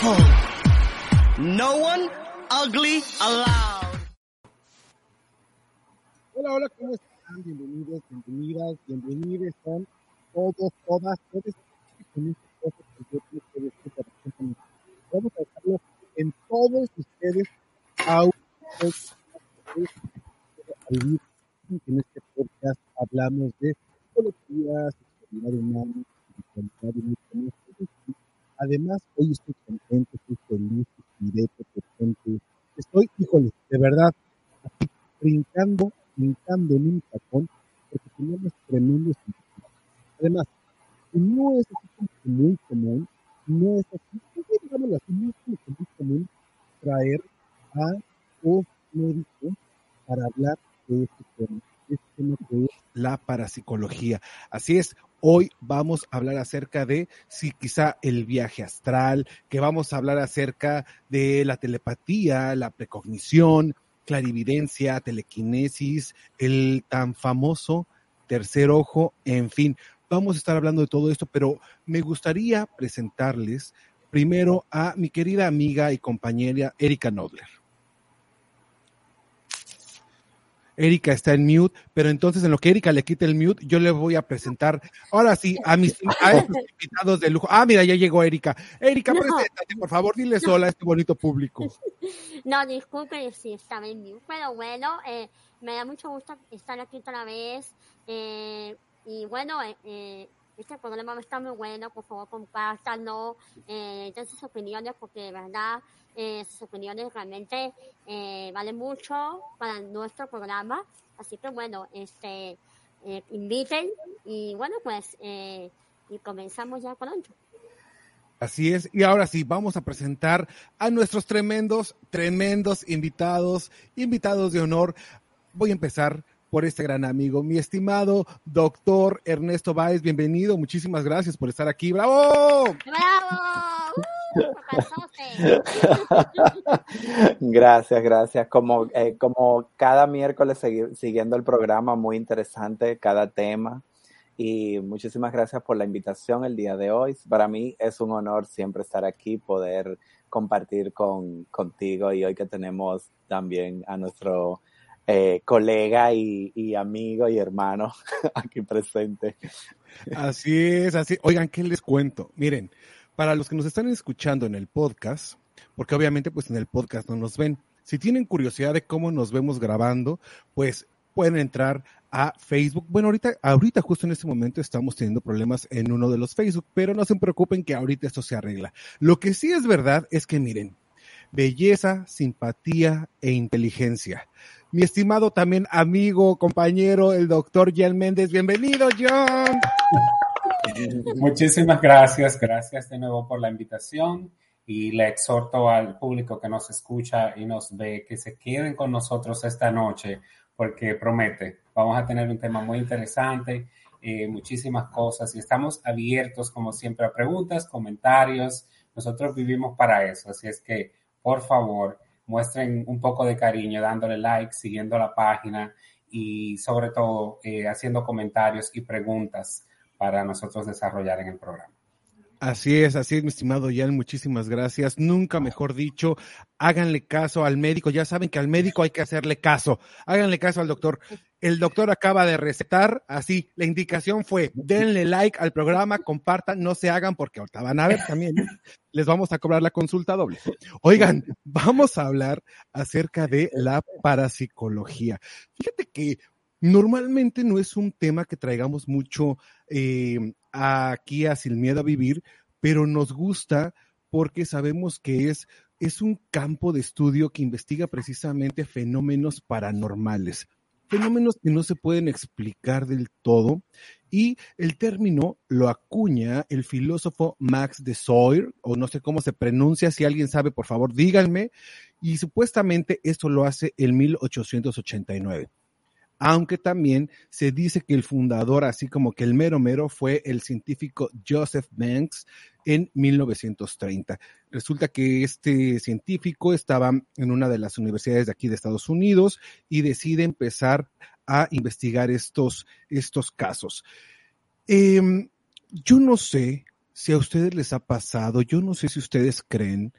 Beautiful. No one ugly allowed. Hola, hola, ¿cómo están? Bienvenidos, bienvenidas, bienvenidos son todos, todas, todos con este. Vamos a dejarlo en todos ustedes vivir. En este podcast hablamos de psicología, sexualidad humana, mucho más. Además, hoy estoy contento, estoy feliz, estoy presente. Estoy, híjole, de verdad, brincando, brincando en un tacón, porque tenemos tremendos. Además, no es así muy común, no es así, pues, digámoslo así, no es muy común traer a un médico para hablar de este tema, este tema que es la parapsicología. Así es, hoy vamos a hablar acerca de si quizá el viaje astral, que vamos a hablar acerca de la telepatía, la precognición, clarividencia, telequinesis, el tan famoso tercer ojo, en fin. Vamos a estar hablando de todo esto, pero me gustaría presentarles primero a mi querida amiga y compañera Erika Nodler. Erika está en mute, pero entonces en lo que Erika le quite el mute, yo le voy a presentar ahora sí a mis a estos invitados de lujo. Ah, mira, ya llegó Erika. Erika, No. preséntate, por favor, dile sola a este bonito público. No, disculpen si estaba en mute, pero bueno, eh, me da mucho gusto estar aquí otra vez. eh, y bueno, eh, eh, este programa está muy bueno, por favor compártanlo, eh, den sus opiniones, porque de verdad eh, sus opiniones realmente eh, valen mucho para nuestro programa. Así que bueno, este eh, inviten y bueno, pues eh, y comenzamos ya pronto. Así es, y ahora sí, vamos a presentar a nuestros tremendos, tremendos invitados, invitados de honor. Voy a empezar por este gran amigo, mi estimado doctor Ernesto Báez, bienvenido, muchísimas gracias por estar aquí, bravo. ¡Bravo! Gracias, gracias. Como, eh, como cada miércoles segui- siguiendo el programa, muy interesante cada tema. Y muchísimas gracias por la invitación el día de hoy. Para mí es un honor siempre estar aquí, poder compartir con, contigo y hoy que tenemos también a nuestro eh, colega y, y amigo y hermano aquí presente. Así es, así. Oigan, ¿qué les cuento? Miren, para los que nos están escuchando en el podcast, porque obviamente pues en el podcast no nos ven, si tienen curiosidad de cómo nos vemos grabando, pues pueden entrar a Facebook. Bueno, ahorita, ahorita justo en este momento estamos teniendo problemas en uno de los Facebook, pero no se preocupen que ahorita esto se arregla. Lo que sí es verdad es que miren, belleza, simpatía e inteligencia. Mi estimado también amigo, compañero, el doctor Jan Méndez. Bienvenido, John. Muchísimas gracias, gracias de nuevo por la invitación y le exhorto al público que nos escucha y nos ve que se queden con nosotros esta noche porque promete, vamos a tener un tema muy interesante, eh, muchísimas cosas y estamos abiertos como siempre a preguntas, comentarios, Nosotros vivimos para eso, así es que, por favor, muestren un poco de cariño dándole like, siguiendo la página y sobre todo eh, haciendo comentarios y preguntas para nosotros desarrollar en el programa. Así es, así es, mi estimado Jan, muchísimas gracias. Nunca mejor dicho, háganle caso al médico. Ya saben que al médico hay que hacerle caso. Háganle caso al doctor. El doctor acaba de recetar, así, la indicación fue, denle like al programa, compartan, no se hagan porque ahorita van a ver también, les vamos a cobrar la consulta doble. Oigan, vamos a hablar acerca de la parapsicología. Fíjate que normalmente no es un tema que traigamos mucho eh, aquí a Sin Miedo a Vivir, pero nos gusta porque sabemos que es, es un campo de estudio que investiga precisamente fenómenos paranormales, fenómenos que no se pueden explicar del todo. Y el término lo acuña el filósofo Max de Soir, o no sé cómo se pronuncia, si alguien sabe, por favor, díganme. Y supuestamente esto lo hace en 1889 aunque también se dice que el fundador, así como que el mero mero, fue el científico Joseph Banks en 1930. Resulta que este científico estaba en una de las universidades de aquí de Estados Unidos y decide empezar a investigar estos, estos casos. Em, yo no sé si a ustedes les ha pasado, yo no sé si ustedes creen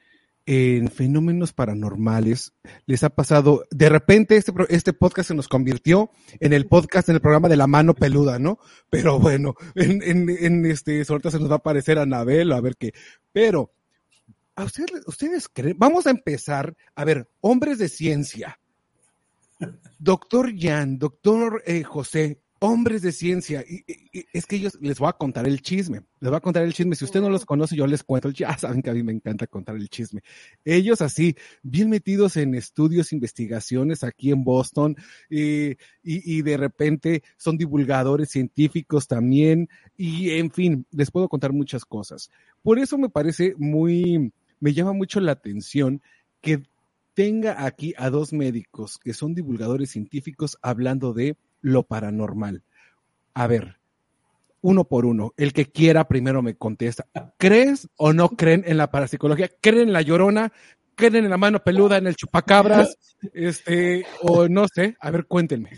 en fenómenos paranormales les ha pasado, de repente este, este podcast se nos convirtió en el podcast, en el programa de la mano peluda, ¿no? Pero bueno, en, en, este, ahorita se nos va a aparecer Anabel, a ver qué, pero, ¿a ustedes, ustedes creen? Vamos a empezar, a ver, hombres de ciencia, doctor Jan, doctor eh, José, hombres de ciencia. Y, es que ellos les voy a contar el chisme. Les voy a contar el chisme. Si usted no los conoce, yo les cuento. Ya saben que a mí me encanta contar el chisme. Ellos así, bien metidos en estudios, investigaciones aquí en Boston, y, y de repente son divulgadores científicos también. Y en fin, les puedo contar muchas cosas. Por eso me parece muy, me llama mucho la atención que tenga aquí a dos médicos que son divulgadores científicos hablando de lo paranormal. A ver, uno por uno, el que quiera primero me contesta. ¿Crees o no creen en la parapsicología? ¿Creen en la llorona? ¿Creen en la mano peluda, en el chupacabras? Este, o no sé, a ver, cuéntenme.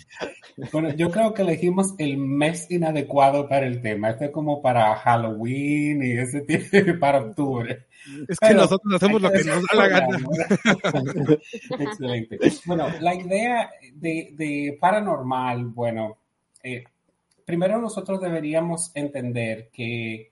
Bueno, yo creo que elegimos el mes inadecuado para el tema. Este es como para Halloween y ese tipo, para octubre. Es que nosotros hacemos lo que nos da la gana. Excelente. Bueno, la idea de, paranormal, bueno, eh, primero nosotros deberíamos entender que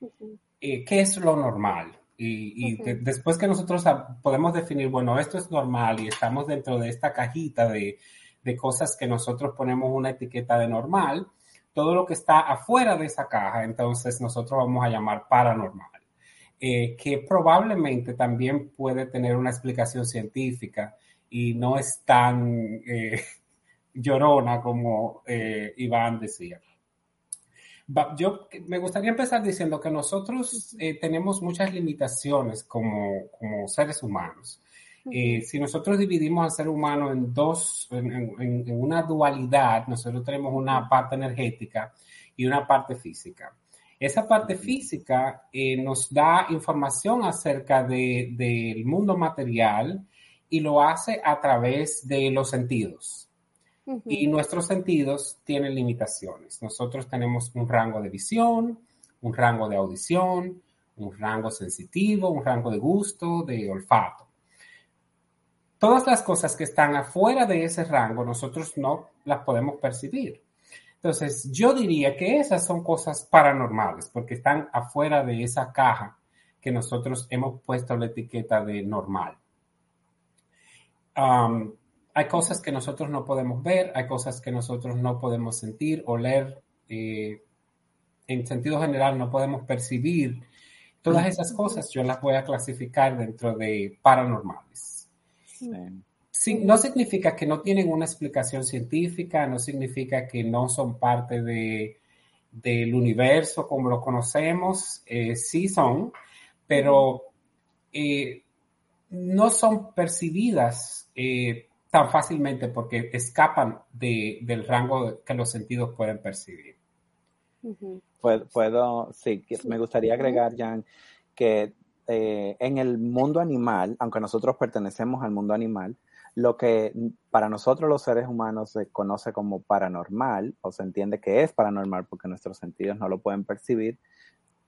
eh, qué es lo normal. Y, después que nosotros podemos definir, bueno, esto es normal y estamos dentro de esta cajita de, de cosas que nosotros ponemos una etiqueta de normal, todo lo que está afuera de esa caja, entonces nosotros vamos a llamar paranormal. Eh, que probablemente también puede tener una explicación científica y no es tan eh, llorona como eh, Iván decía. Yo me gustaría empezar diciendo que nosotros tenemos muchas limitaciones como, como seres humanos. si nosotros dividimos al ser humano en dos, en, en, una dualidad, nosotros tenemos una parte energética y una parte física. Esa parte física eh, nos da información acerca del mundo material y lo hace a través de los sentidos. Y nuestros sentidos tienen limitaciones. Nosotros tenemos un rango de visión, un rango de audición, un rango sensitivo, un rango de gusto, de olfato. Todas las cosas que están afuera de ese rango, nosotros no las podemos percibir. Entonces, yo diría que esas son cosas paranormales, porque están afuera de esa caja que nosotros hemos puesto la etiqueta de normal. hay cosas que nosotros no podemos ver, hay cosas que nosotros no podemos sentir, oler, eh, en sentido general no podemos percibir. Todas esas cosas yo las voy a clasificar dentro de paranormales no significa que no tienen una explicación científica, no significa que no son parte del universo como lo conocemos, eh, sí son, pero eh, no son percibidas eh, tan fácilmente porque escapan del rango que los sentidos pueden percibir. Puedo, sí, me gustaría agregar, Jan, que eh, en el mundo animal, aunque nosotros pertenecemos al mundo animal, lo que para nosotros los seres humanos se conoce como paranormal, o se entiende que es paranormal porque nuestros sentidos no lo pueden percibir,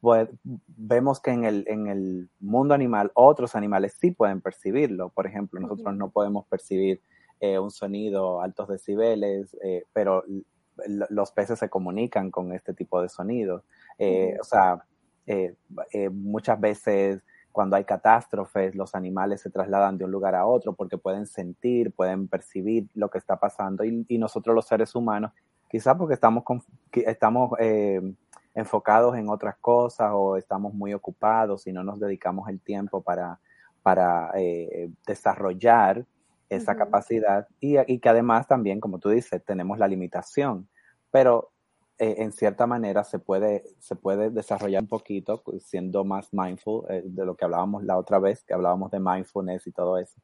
pues vemos que en el, en el mundo animal otros animales sí pueden percibirlo. Por ejemplo, nosotros no podemos percibir eh, un sonido altos decibeles, eh, pero los peces se comunican con este tipo de sonidos. Eh, o sea, muchas veces cuando hay catástrofes, los animales se trasladan de un lugar a otro porque pueden sentir, pueden percibir lo que está pasando y, nosotros los seres humanos, quizás porque estamos, estamos eh, enfocados en otras cosas o estamos muy ocupados y no nos dedicamos el tiempo para, para eh, desarrollar esa capacidad y, y que además también, como tú dices, tenemos la limitación. Pero eh, en cierta manera se puede, se puede desarrollar un poquito pues, siendo más mindful eh, de lo que hablábamos la otra vez, que hablábamos de mindfulness y todo eso.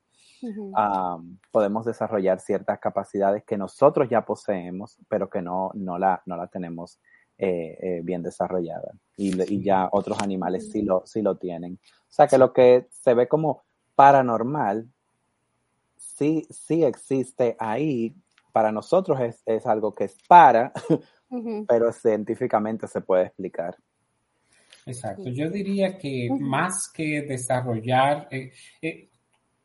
podemos desarrollar ciertas capacidades que nosotros ya poseemos, pero que no, no, la, no la tenemos eh, bien desarrollada. Y, y, ya otros animales sí lo, sí lo tienen. O sea que lo que se ve como paranormal, sí, sí existe ahí. Para nosotros es, es algo que es para, pero científicamente se puede explicar. Exacto, yo diría que más que desarrollar, eh, eh,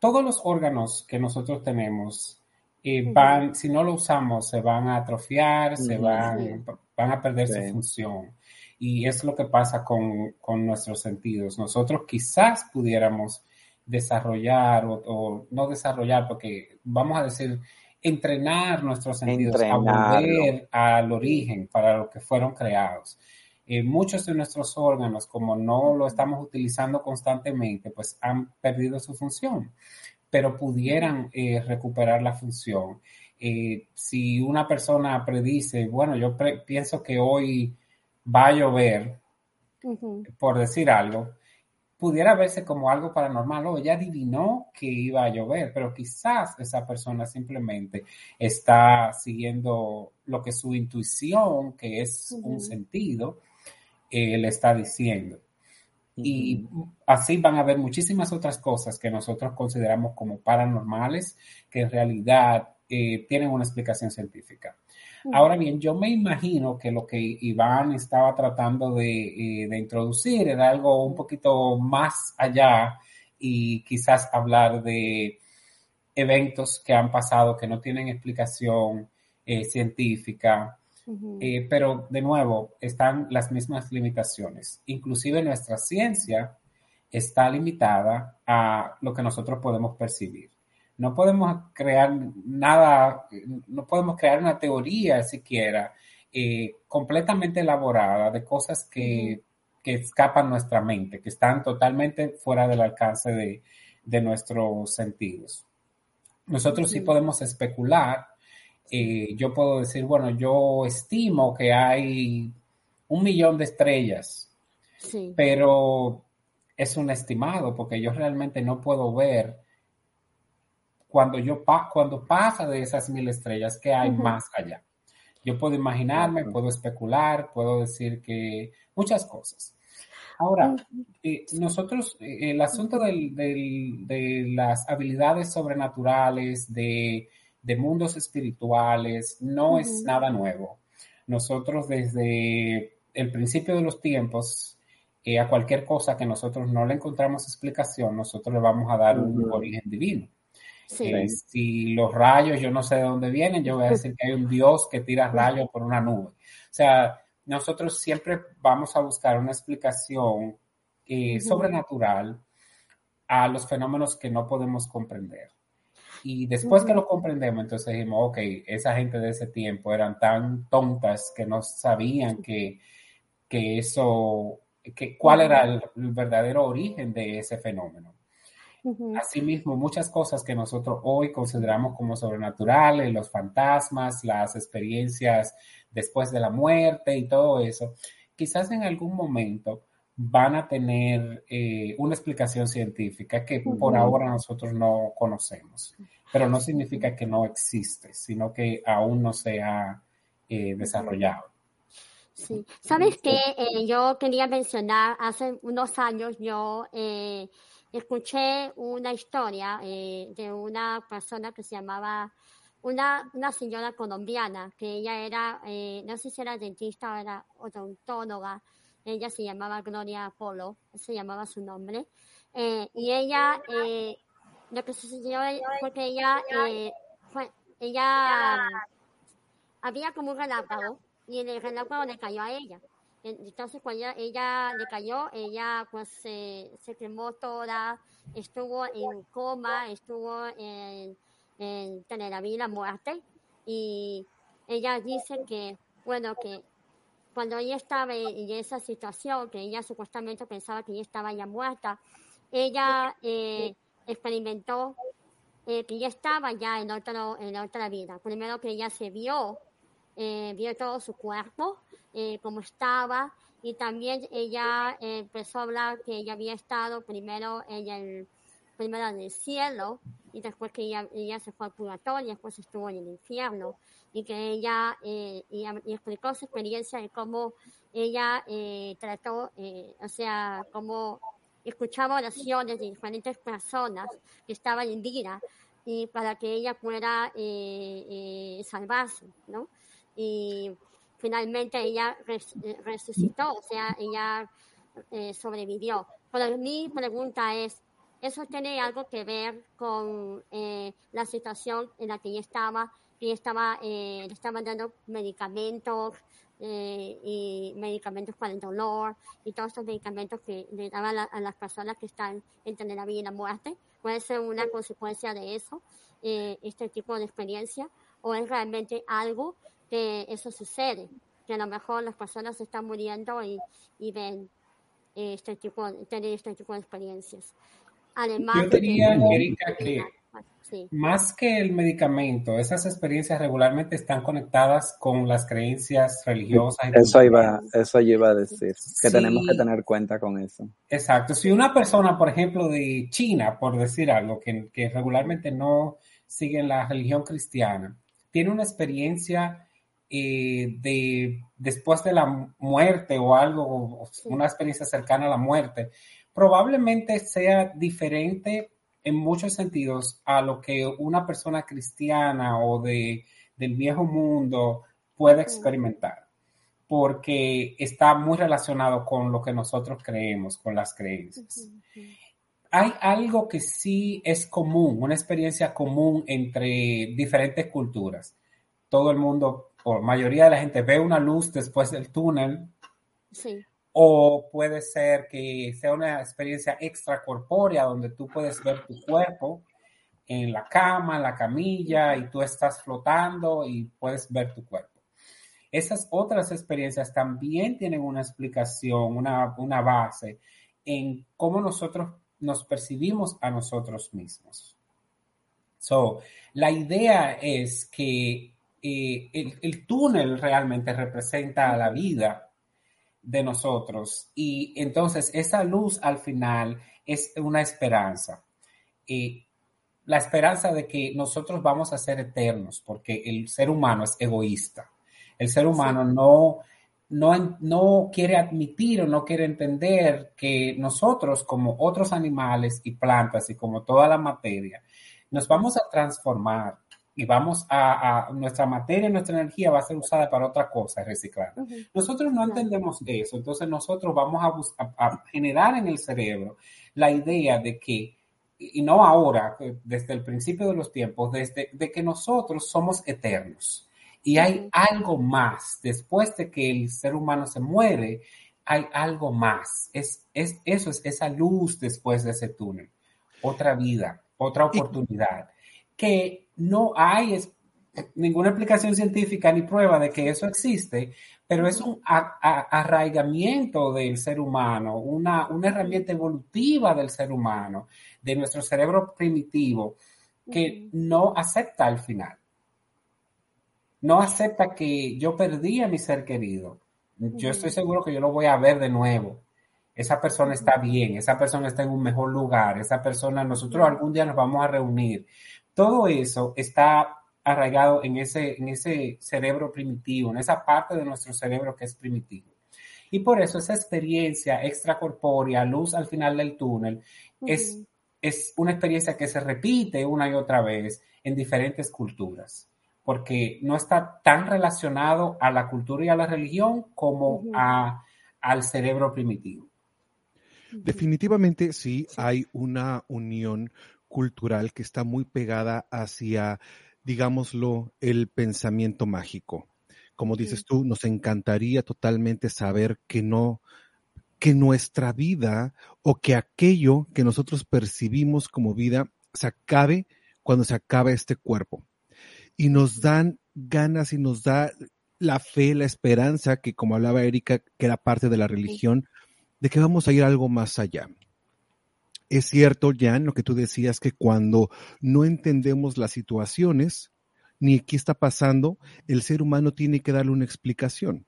todos los órganos que nosotros tenemos eh, van, si no lo usamos, se van a atrofiar, se van, van a perder su función. Y es lo que pasa con, con, nuestros sentidos. Nosotros quizás pudiéramos desarrollar o, o, no desarrollar, porque vamos a decir, entrenar nuestros sentidos a volver al origen para lo que fueron creados. Eh, muchos de nuestros órganos, como no lo estamos utilizando constantemente, pues han perdido su función, pero pudieran eh, recuperar la función. Eh, si una persona predice, bueno, yo pienso que hoy va a llover, por decir algo, pudiera verse como algo paranormal o ella adivinó que iba a llover, pero quizás esa persona simplemente está siguiendo lo que su intuición, que es un sentido, eh, le está diciendo. Y así van a haber muchísimas otras cosas que nosotros consideramos como paranormales, que en realidad eh, tienen una explicación científica. Ahora bien, yo me imagino que lo que Iván estaba tratando de, eh, introducir era algo un poquito más allá y quizás hablar de eventos que han pasado que no tienen explicación eh, científica, eh, pero de nuevo están las mismas limitaciones. Inclusive nuestra ciencia está limitada a lo que nosotros podemos percibir. No podemos crear nada, no podemos crear una teoría siquiera eh, completamente elaborada de cosas que, que, escapan nuestra mente, que están totalmente fuera del alcance de, de nuestros sentidos. Nosotros sí, podemos especular. Eh, yo puedo decir, bueno, yo estimo que hay un millón de estrellas, pero es un estimado porque yo realmente no puedo ver cuando yo cuando pasa de esas mil estrellas, ¿qué hay más allá? Yo puedo imaginarme, puedo especular, puedo decir que muchas cosas. Ahora, eh, nosotros, eh, el asunto de las habilidades sobrenaturales, de, mundos espirituales, no es nada nuevo. Nosotros desde el principio de los tiempos, eh, a cualquier cosa que nosotros no le encontramos explicación, nosotros le vamos a dar un origen divino. Si los rayos, yo no sé de dónde vienen, yo voy a decir que hay un Dios que tira rayos por una nube. O sea, nosotros siempre vamos a buscar una explicación eh, sobrenatural a los fenómenos que no podemos comprender. Y después que lo comprendemos, entonces dijimos, ok, esa gente de ese tiempo eran tan tontas que no sabían que, que eso, que, cuál era el verdadero origen de ese fenómeno. Asimismo, muchas cosas que nosotros hoy consideramos como sobrenaturales, los fantasmas, las experiencias después de la muerte y todo eso, quizás en algún momento van a tener eh, una explicación científica que por ahora nosotros no conocemos, pero no significa que no existe, sino que aún no se ha eh, desarrollado. Sí, sabes que eh, yo quería mencionar, hace unos años yo eh, escuché una historia eh, de una persona que se llamaba, una, una señora colombiana, que ella era, eh, no sé si era dentista o era odontóloga, ella se llamaba Gloria Polo, se llamaba su nombre, eh, y ella, eh, lo que sucedió fue que ella, fue, ella había como un relámpago y el relámpago le cayó a ella. Entonces cuando ella, ella le cayó, ella pues se, se quemó toda, estuvo en coma, estuvo en, en tener la vida muerte y ella dice que, bueno, que cuando ella estaba en esa situación, que ella supuestamente pensaba que ella estaba ya muerta, ella eh, experimentó eh, que ella estaba ya en, otro, en otra vida. Primero que ella se vio, eh, vio todo su cuerpo, eh, como estaba, y también ella eh, empezó a hablar que ella había estado primero en el, primero en el cielo, y después que ella, ella se fue al purgatorio, y después estuvo en el infierno, y que ella, eh, y, y explicó su experiencia de cómo ella eh, trató, eh, o sea, cómo escuchaba oraciones de diferentes personas que estaban en vida y para que ella pueda eh, eh, salvarse, ¿no? Y finalmente ella res- eh, resucitó, o sea, ella eh, sobrevivió. Pero mi pregunta es, ¿eso tiene algo que ver con eh, la situación en la que ella estaba? Que ella estaba, eh, le estaban dando medicamentos eh, y medicamentos para el dolor y todos estos medicamentos que le daban a las personas que están entre la vida y la muerte. Puede ser una consecuencia de eso, eh, este tipo de experiencia, o es realmente algo que eso sucede, que a lo mejor las personas están muriendo y, y ven eh, este tipo, tener este tipo de experiencias. Además Yo de que- diría, Erika, que Sí. más que el medicamento, esas experiencias regularmente están conectadas con las creencias religiosas. y Eso iba, eso yo iba a decir, que Sí. tenemos que tener cuenta con eso. Exacto. Si una persona, por ejemplo, de China, por decir algo, que, que regularmente no sigue la religión cristiana, tiene una experiencia eh, de después de la muerte o algo, o una experiencia cercana a la muerte, probablemente sea diferente en muchos sentidos a lo que una persona cristiana o de, del viejo mundo puede experimentar porque está muy relacionado con lo que nosotros creemos, con las creencias. Hay algo que sí es común, una experiencia común entre diferentes culturas. Todo el mundo, o mayoría de la gente, ve una luz después del túnel, Sí. o puede ser que sea una experiencia extracorpórea donde tú puedes ver tu cuerpo en la cama, en la camilla, y tú estás flotando y puedes ver tu cuerpo. Esas otras experiencias también tienen una explicación, una, una base en cómo nosotros nos percibimos a nosotros mismos. So, la idea es que eh, el, el túnel realmente representa la vida de nosotros y entonces esa luz al final es una esperanza. Eh, la esperanza de que nosotros vamos a ser eternos, porque el ser humano es egoísta. El ser humano no, no, no quiere admitir o no quiere entender que nosotros, como otros animales y plantas y como toda la materia, nos vamos a transformar y vamos a, a nuestra materia, nuestra energía va a ser usada para otra cosa, reciclar. Nosotros no entendemos eso, entonces nosotros vamos a, bus- a- a generar en el cerebro la idea de que, y no ahora, eh, desde el principio de los tiempos, desde de que nosotros somos eternos. Y hay algo más, después de que el ser humano se muere, hay algo más. Es, es, eso es esa luz después de ese túnel. Otra vida, otra oportunidad. Que no hay es- ninguna explicación científica ni prueba de que eso existe, pero es un a- a- arraigamiento del ser humano, una, una herramienta evolutiva del ser humano, de nuestro cerebro primitivo, que no acepta al final. No acepta que yo perdí a mi ser querido. Yo estoy seguro que yo lo voy a ver de nuevo. Esa persona está bien, esa persona está en un mejor lugar, esa persona, nosotros algún día nos vamos a reunir. Todo eso está arraigado en ese, en ese cerebro primitivo, en esa parte de nuestro cerebro que es primitivo. Y por eso esa experiencia extracorpórea, luz al final del túnel, es, es una experiencia que se repite una y otra vez en diferentes culturas, porque no está tan relacionado a la cultura y a la religión como a, al cerebro primitivo. Definitivamente sí hay una unión cultural que está muy pegada hacia, digámoslo, el pensamiento mágico. Como dices tú, nos encantaría totalmente saber que no, que nuestra vida o que aquello que nosotros percibimos como vida se acabe cuando se acabe este cuerpo. Y nos dan ganas y nos da la fe, la esperanza, que como hablaba Erika, que era parte de la religión, de que vamos a ir algo más allá. Es cierto, Jan, lo que tú decías, que cuando no entendemos las situaciones, ni qué está pasando, el ser humano tiene que darle una explicación.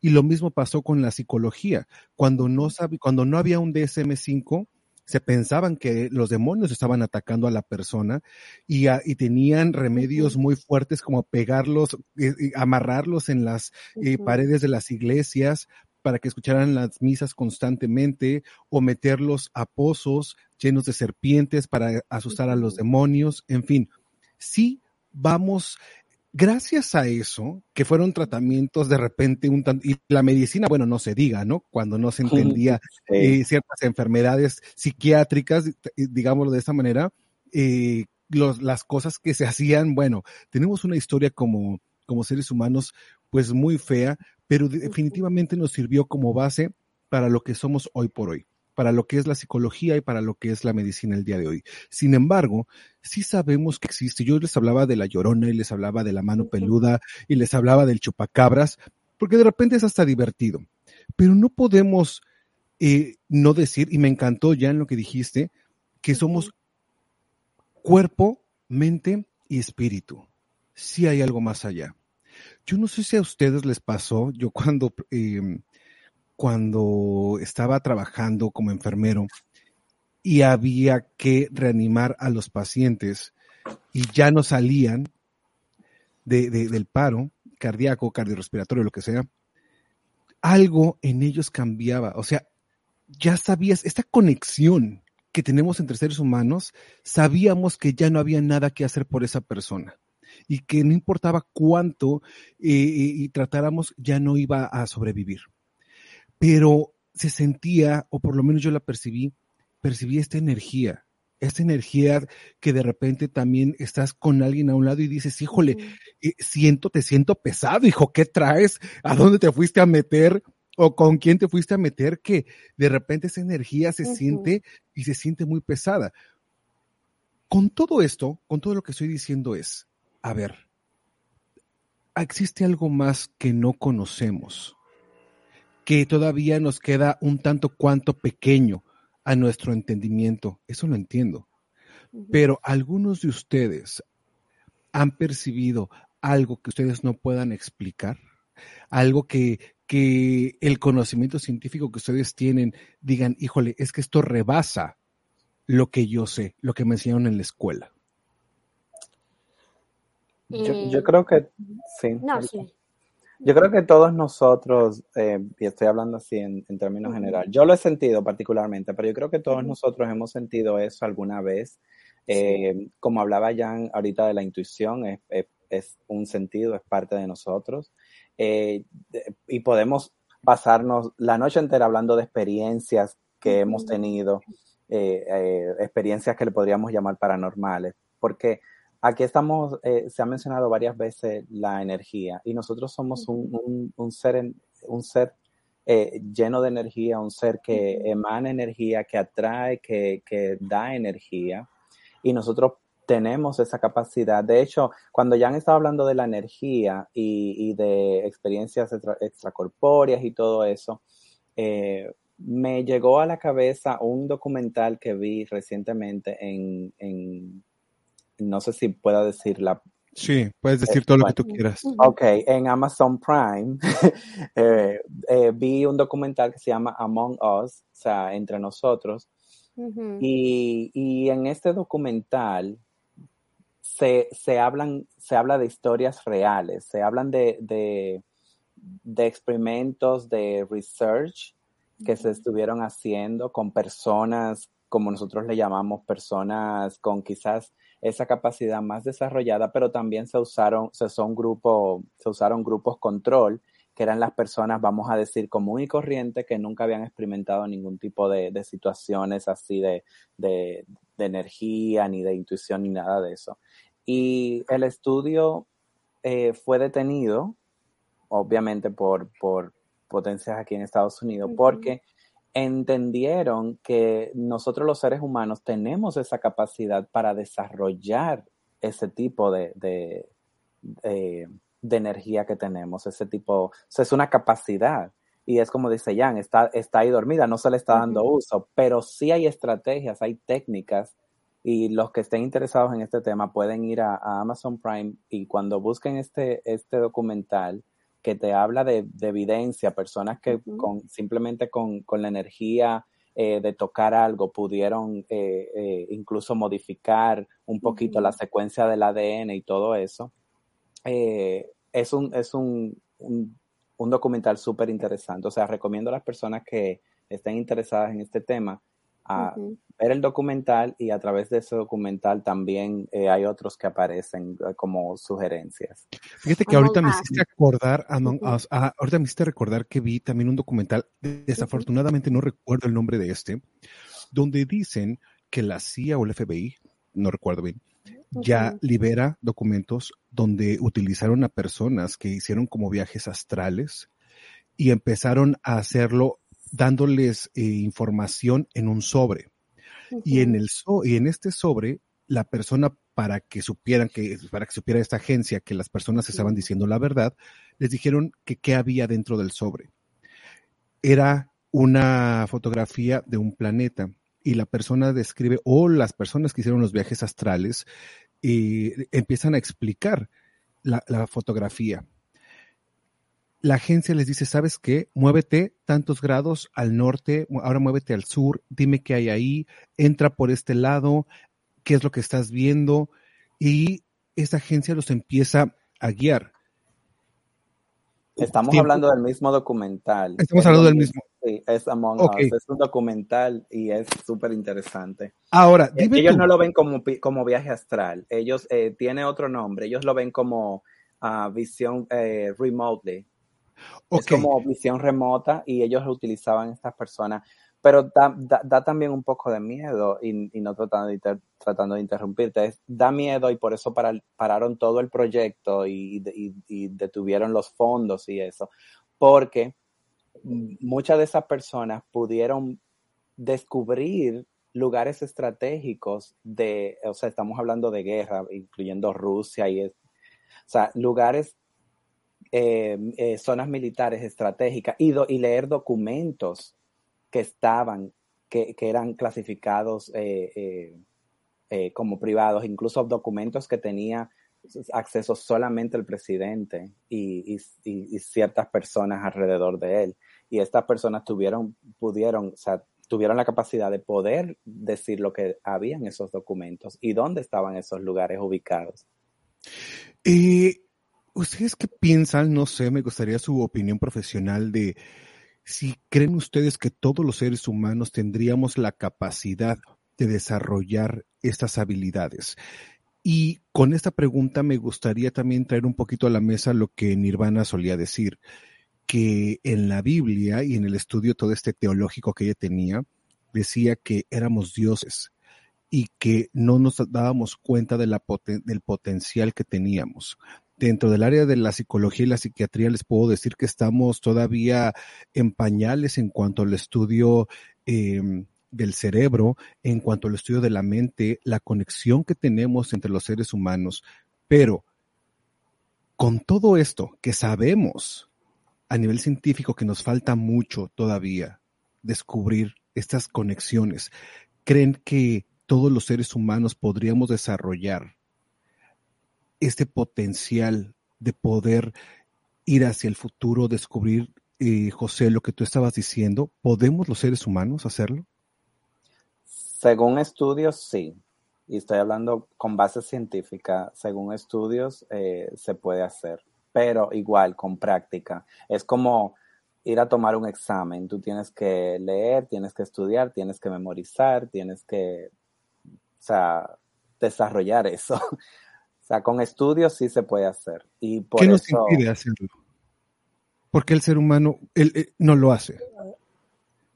Y lo mismo pasó con la psicología. Cuando no, cuando no había un DSM5, se pensaban que los demonios estaban atacando a la persona y, tenían remedios muy fuertes como pegarlos, eh, amarrarlos en las eh, paredes de las iglesias para que escucharan las misas constantemente o meterlos a pozos llenos de serpientes para asustar a los demonios, en fin, sí vamos, gracias a eso, que fueron tratamientos de repente un y la medicina, bueno, no se diga, ¿no? Cuando no se entendía eh, ciertas enfermedades psiquiátricas, digámoslo de esta manera, eh, los, las cosas que se hacían, bueno, tenemos una historia como, como seres humanos, pues muy fea, pero definitivamente nos sirvió como base para lo que somos hoy por hoy, para lo que es la psicología y para lo que es la medicina el día de hoy. Sin embargo, sí sabemos que existe. Yo les hablaba de la llorona y les hablaba de la mano peluda y les hablaba del chupacabras, porque de repente es hasta divertido. Pero no podemos eh, no decir, y me encantó ya en lo que dijiste, que somos cuerpo, mente y espíritu. Sí hay algo más allá. Yo no sé si a ustedes les pasó, yo cuando, em, cuando estaba trabajando como enfermero y había que reanimar a los pacientes y ya no salían de, del paro cardíaco, cardiorrespiratorio, lo que sea, algo en ellos cambiaba. O sea, ya sabías, esta conexión que tenemos entre seres humanos, sabíamos que ya no había nada que hacer por esa persona y que no importaba cuánto eh, y tratáramos, ya no iba a sobrevivir. Pero se sentía, o por lo menos yo la percibí, percibí esta energía, esta energía que de repente también estás con alguien a un lado y dices, híjole, eh, siento, te siento pesado, hijo, ¿qué traes? ¿A dónde te fuiste a meter? ¿O con quién te fuiste a meter? Que de repente esa energía se siente y se siente muy pesada. Con todo esto, con todo lo que estoy diciendo es, a ver, existe algo más que no conocemos, que todavía nos queda un tanto cuanto pequeño a nuestro entendimiento. Eso lo entiendo. Pero algunos de ustedes han percibido algo que ustedes no puedan explicar, algo que, que el conocimiento científico que ustedes tienen digan, híjole, es que esto rebasa lo que yo sé, lo que me enseñaron en la escuela. Yo, creo que sí. Yo creo que todos nosotros, eh, y estoy hablando así en, términos generales, yo lo he sentido particularmente, pero yo creo que todos nosotros hemos sentido eso alguna vez. Eh, como hablaba Jan ahorita de la intuición, es, un sentido, es parte de nosotros. Eh, y podemos pasarnos la noche entera hablando de experiencias que hemos tenido, experiencias que le podríamos llamar paranormales, porque Aquí estamos, eh, se ha mencionado varias veces la energía y nosotros somos un, ser, un ser eh, lleno de energía, un ser que emana energía, que atrae, que, da energía y nosotros tenemos esa capacidad. De hecho, cuando ya han estado hablando de la energía y, de experiencias extracorpóreas y todo eso, eh, me llegó a la cabeza un documental que vi recientemente en no sé si pueda decir la... Sí, puedes decir todo lo que tú quieras. Ok, en Amazon Prime eh, eh, vi un documental que se llama Among Us, o sea, entre nosotros. y, en este documental se, se, hablan, se habla de historias reales, se hablan de, de, de experimentos, de research que se estuvieron haciendo con personas, como nosotros le llamamos, personas con quizás esa capacidad más desarrollada, pero también se usaron, se son grupo, se usaron grupos control, que eran las personas, vamos a decir, común y corriente, que nunca habían experimentado ningún tipo de, de situaciones así de, de, de energía, ni de intuición, ni nada de eso. Y el estudio eh, fue detenido, obviamente por, por potencias aquí en Estados Unidos, porque entendieron que nosotros los seres humanos tenemos esa capacidad para desarrollar ese tipo de, de, de, de energía que tenemos, ese tipo, o sea, es una capacidad. Y es como dice Jan, está, está ahí dormida, no se le está dando uso, pero sí hay estrategias, hay técnicas y los que estén interesados en este tema pueden ir a, a Amazon Prime y cuando busquen este, este documental que te habla de, de evidencia, personas que con, simplemente con, con la energía eh, de tocar algo pudieron eh, eh, incluso modificar un poquito la secuencia del ADN y todo eso. Es un, es un, un, un documental súper interesante. O sea, recomiendo a las personas que estén interesadas en este tema a Ujú. ver el documental y a través de ese documental también eh, hay otros que aparecen eh, como sugerencias. Fíjate que ahorita me hiciste acordar. Us, ah, ahorita me hiciste recordar que vi también un documental, desafortunadamente no recuerdo el nombre de este, donde dicen que la CIA o el FBI, no recuerdo bien, ya libera documentos donde utilizaron a personas que hicieron como viajes astrales y empezaron a hacerlo dándoles eh, información en un sobre. Y en el so- y en este sobre, la persona para que supieran que, para que supiera esta agencia que las personas estaban diciendo la verdad, les dijeron que qué había dentro del sobre. Era una fotografía de un planeta y la persona describe, o las personas que hicieron los viajes astrales, eh, empiezan a explicar la, la fotografía. La agencia les dice, ¿sabes qué? Muévete tantos grados al norte, ahora muévete al sur, dime qué hay ahí, entra por este lado, qué es lo que estás viendo, y esa agencia los empieza a guiar. Estamos Tiempo- hablando del mismo documental. Estamos Es hablando del mismo. Sí, es Among Ok. Us. Es un documental y es súper interesante. Ahora, Eh, dime Ellos tú, no lo ven como, como viaje astral. Ellos eh, tiene otro nombre. Ellos lo ven como ah, visión eh, remotely. Es como visión remota y ellos lo utilizaban estas personas. Pero da, da, da también un poco de miedo y, y no tratando de, inter- tratando de interrumpirte. es- da miedo y por eso para- pararon todo el proyecto y, y- y detuvieron los fondos y eso. Porque muchas de esas personas pudieron descubrir lugares estratégicos de, o sea, estamos hablando de guerra, incluyendo Rusia y es, o sea, lugares, eh, eh, zonas militares estratégicas y, do- y leer documentos que estaban, que, eran clasificados eh, como privados, incluso documentos que tenía acceso solamente el presidente y, y- y- y ciertas personas alrededor de él. Y estas personas tuvieron, pudieron, tuvieron la capacidad de poder decir lo que había en esos documentos y dónde estaban esos lugares ubicados. eh, ¿ustedes qué piensan? No sé, me gustaría su opinión profesional de si creen ustedes que todos los seres humanos tendríamos la capacidad de desarrollar estas habilidades. Y con esta pregunta me gustaría también traer un poquito a la mesa lo que Nirvana solía decir, que en la Biblia y en el estudio todo este teológico que ella tenía, decía que éramos dioses y que no nos dábamos cuenta del potencial que teníamos. Dentro del área de la psicología y la psiquiatría les puedo decir que estamos todavía en pañales en cuanto al estudio eh, del cerebro, en cuanto al estudio de la mente, la conexión que tenemos entre los seres humanos. Pero con todo esto que sabemos a nivel científico que nos falta mucho todavía descubrir estas conexiones, ¿creen que todos los seres humanos podríamos desarrollar este potencial de poder ir hacia el futuro, descubrir, eh, José, lo que tú estabas diciendo? ¿Podemos los seres humanos hacerlo? Según estudios, sí. y estoy hablando con base científica, según estudios, eh, se puede hacer, pero igual con práctica. Es como ir a tomar un examen, tú tienes que leer, tienes que estudiar, tienes que memorizar, tienes que, o sea, desarrollar eso. O sea, con estudios sí se puede hacer. Y por ¿Qué nos eso, impide hacerlo? Porque el ser humano él, él no lo hace.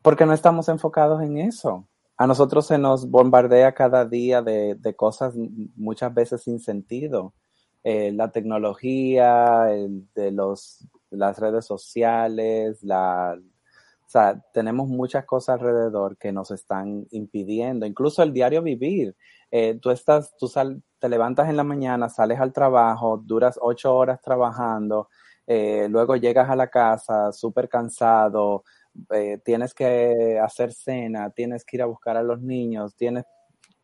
Porque no estamos enfocados en eso. A nosotros se nos bombardea cada día de, de cosas muchas veces sin sentido. Eh, la tecnología, el, de los, las redes sociales, la, o sea, tenemos muchas cosas alrededor que nos están impidiendo, incluso el diario vivir. Eh, tú estás, tú sal, te levantas en la mañana, sales al trabajo, duras ocho horas trabajando, eh, luego llegas a la casa súper cansado, eh, tienes que hacer cena, tienes que ir a buscar a los niños, tienes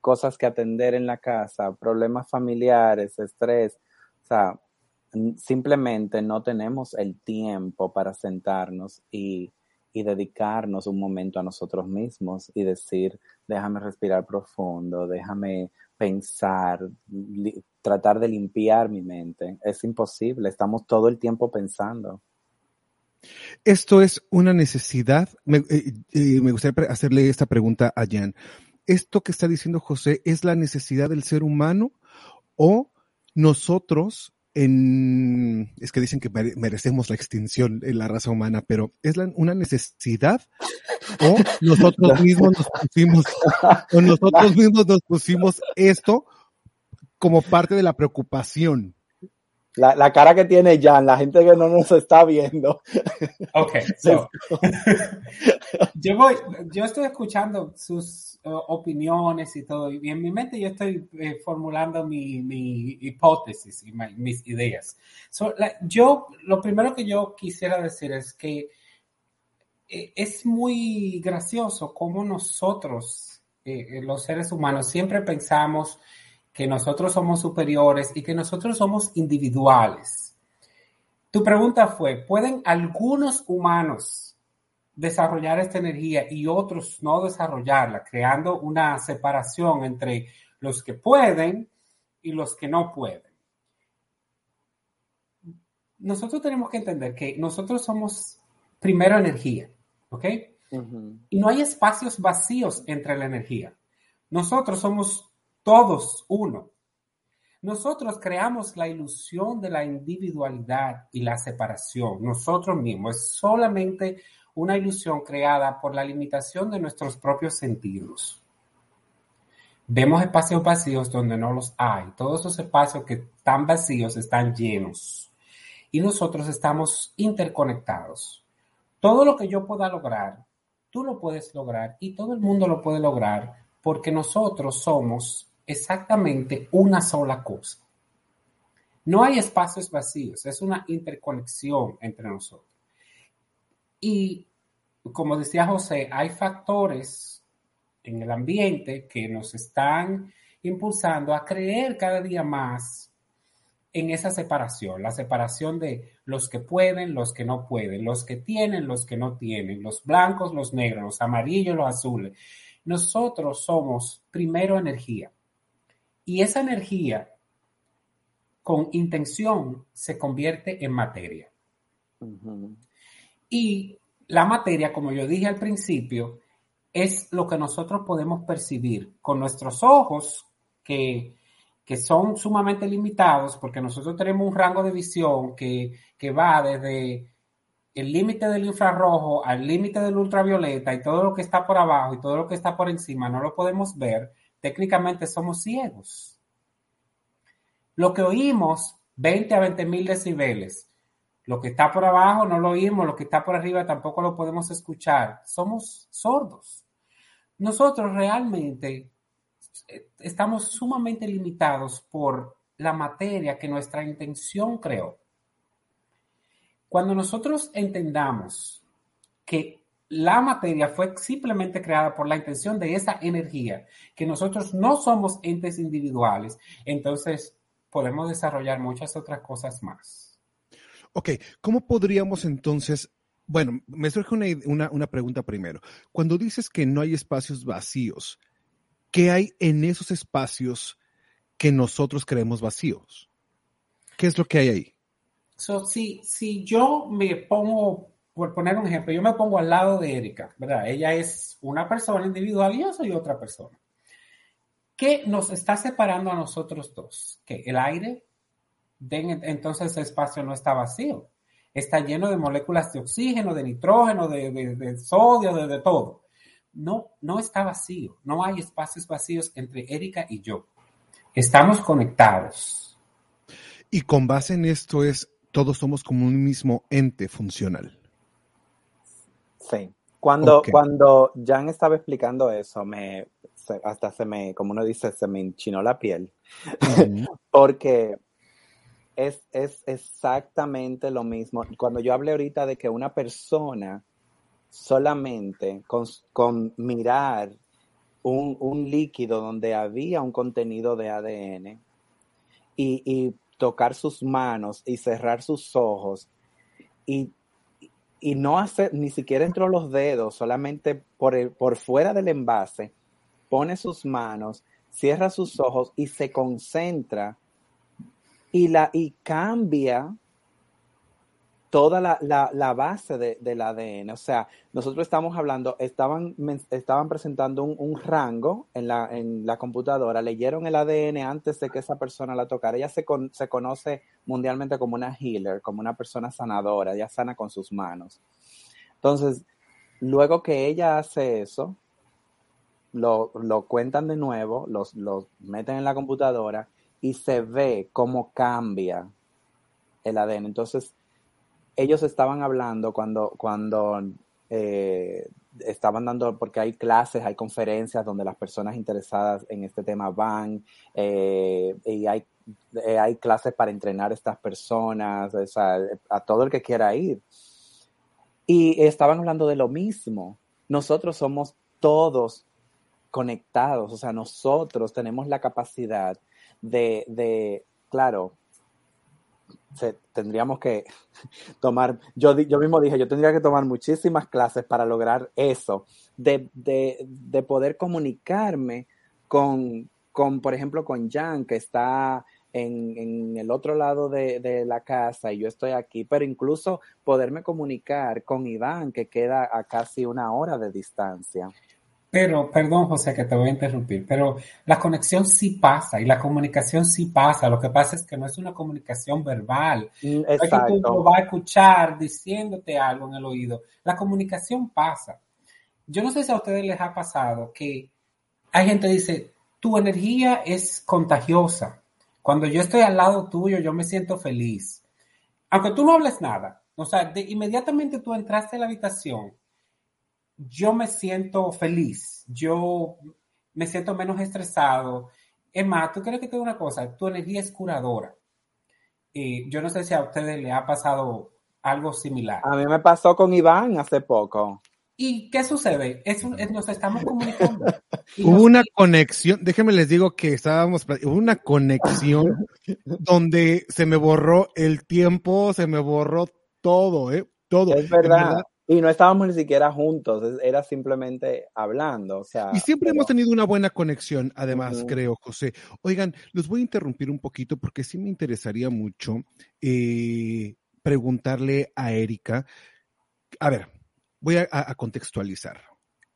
cosas que atender en la casa, problemas familiares, estrés, o sea, simplemente no tenemos el tiempo para sentarnos y, y dedicarnos un momento a nosotros mismos y decir, déjame respirar profundo, déjame pensar, tratar de limpiar mi mente. Es imposible, estamos todo el tiempo pensando. Esto es una necesidad. Me, eh, eh, me gustaría hacerle esta pregunta a Jan. ¿Esto que está diciendo José es la necesidad del ser humano o nosotros en, es que dicen que merecemos la extinción en la raza humana, pero ¿es la, una necesidad o nosotros mismos nos pusimos, o nosotros mismos nos pusimos esto como parte de la preocupación? La, la, cara que tiene Jan, la gente que no nos está viendo. Ok, so, yo voy, yo estoy escuchando sus opiniones y todo, y en mi mente yo estoy eh, formulando mi, mi, hipótesis y mis ideas. Yo, lo primero que yo quisiera decir es que eh, es muy gracioso cómo nosotros, eh, los seres humanos, siempre pensamos que nosotros somos superiores y que nosotros somos individuales. Tu pregunta fue, ¿pueden algunos humanos desarrollar esta energía y otros no desarrollarla, creando una separación entre los que pueden y los que no pueden? Nosotros tenemos que entender que nosotros somos primero energía, ¿ok? Uh -huh. Y no hay espacios vacíos entre la energía. Nosotros somos todos uno. Nosotros creamos la ilusión de la individualidad y la separación, nosotros mismos. Es solamente una ilusión creada por la limitación de nuestros propios sentidos. Vemos espacios vacíos donde no los hay. Todos esos espacios que están vacíos están llenos. Y nosotros estamos interconectados. Todo lo que yo pueda lograr, tú lo puedes lograr y todo el mundo lo puede lograr porque nosotros somos exactamente una sola cosa. No hay espacios vacíos, es una interconexión entre nosotros. Y como decía José, hay factores en el ambiente que nos están impulsando a creer cada día más en esa separación, la separación de los que pueden, los que no pueden, los que tienen, los que no tienen, los blancos, los negros, los amarillos, los azules. Nosotros somos primero energía. Y esa energía con intención se convierte en materia. Uh. Y la materia, como yo dije al principio, es lo que nosotros podemos percibir con nuestros ojos, que, que son sumamente limitados, porque nosotros tenemos un rango de visión que, que va desde el límite del infrarrojo al límite del ultravioleta y todo lo que está por abajo y todo lo que está por encima no lo podemos ver, técnicamente somos ciegos. Lo que oímos, 20 a 20 mil decibeles. Lo que está por abajo no lo oímos, lo que está por arriba tampoco lo podemos escuchar. Somos sordos. Nosotros realmente estamos sumamente limitados por la materia que nuestra intención creó. Cuando nosotros entendamos que la materia fue simplemente creada por la intención de esa energía, que nosotros no somos entes individuales, entonces podemos desarrollar muchas otras cosas más. Ok, ¿cómo podríamos entonces, bueno, me surge una, una, una pregunta primero. Cuando dices que no hay espacios vacíos, ¿qué hay en esos espacios que nosotros creemos vacíos? ¿Qué es lo que hay ahí? So, si, si yo me pongo, por poner un ejemplo, yo me pongo al lado de Erika, ¿verdad? Ella es una persona individual y yo soy otra persona. ¿Qué nos está separando a nosotros dos? Que el aire, entonces ese espacio no está vacío. Está lleno de moléculas de oxígeno, de nitrógeno, de, de, de sodio, de, de todo no, no está vacío, no hay espacios vacíos entre Erika y yo. Estamos conectados. Y con base en esto es, todos somos como un mismo ente funcional. Sí. Cuando, cuando Jan estaba explicando eso, me, hasta se me, como uno dice, se me enchinó la piel. Porque es, es exactamente lo mismo. Cuando yo hablé ahorita de que una persona solamente con, mirar un, líquido donde había un contenido de ADN y, tocar sus manos y cerrar sus ojos y, no hacer ni siquiera entre los dedos, solamente por, por fuera del envase, pone sus manos, cierra sus ojos y se concentra y, la, y cambia toda la, la, base de, del ADN. O sea, nosotros estamos hablando, estaban, estaban presentando un, rango en la, en la, computadora, leyeron el ADN antes de que esa persona la tocara. Ella se, se conoce mundialmente como una healer, como una persona sanadora, ella sana con sus manos. Entonces, luego que ella hace eso, lo, lo cuentan de nuevo, los, los meten en la computadora y se ve cómo cambia el ADN. Entonces, ellos estaban hablando cuando, cuando eh, estaban dando, porque hay clases, hay conferencias donde las personas interesadas en este tema van eh, y hay, eh, hay clases para entrenar a estas personas, o sea, a todo el que quiera ir. Y estaban hablando de lo mismo. Nosotros somos todos conectados, o sea, nosotros tenemos la capacidad de, de claro, tendríamos que tomar, yo, yo mismo dije, yo tendría que tomar muchísimas clases para lograr eso, de, poder comunicarme con, con, por ejemplo, con Jan, que está en, en el otro lado de, de, la casa y yo estoy aquí, pero incluso poderme comunicar con Iván, que queda a casi una hora de distancia. Pero, perdón, José, que te voy a interrumpir, pero la conexión sí pasa y la comunicación sí pasa. Lo que pasa es que no es una comunicación verbal. Mm, no es que tú lo vas a escuchar diciéndote algo en el oído. La comunicación pasa. Yo no sé si a ustedes les ha pasado que hay gente que dice, tu energía es contagiosa. Cuando yo estoy al lado tuyo, yo me siento feliz. Aunque tú no hables nada. O sea, de, inmediatamente tú entraste a la habitación yo me siento feliz, yo me siento menos estresado. Emma, ¿tú crees que te una cosa? Tu energía es curadora. Y yo no sé si a ustedes le ha pasado algo similar. A mí me pasó con Iván hace poco. ¿Y qué sucede? Es, nos estamos comunicando. Hubo una conexión, déjenme les digo que estábamos, hubo una conexión donde se me borró el tiempo, se me borró todo, ¿eh? Todo. Es verdad. Y no estábamos ni siquiera juntos, era simplemente hablando, o sea. Y siempre hemos tenido una buena conexión, además, creo, José. Oigan, los voy a interrumpir un poquito porque sí me interesaría mucho eh, preguntarle a Erika. A ver, voy a, contextualizar.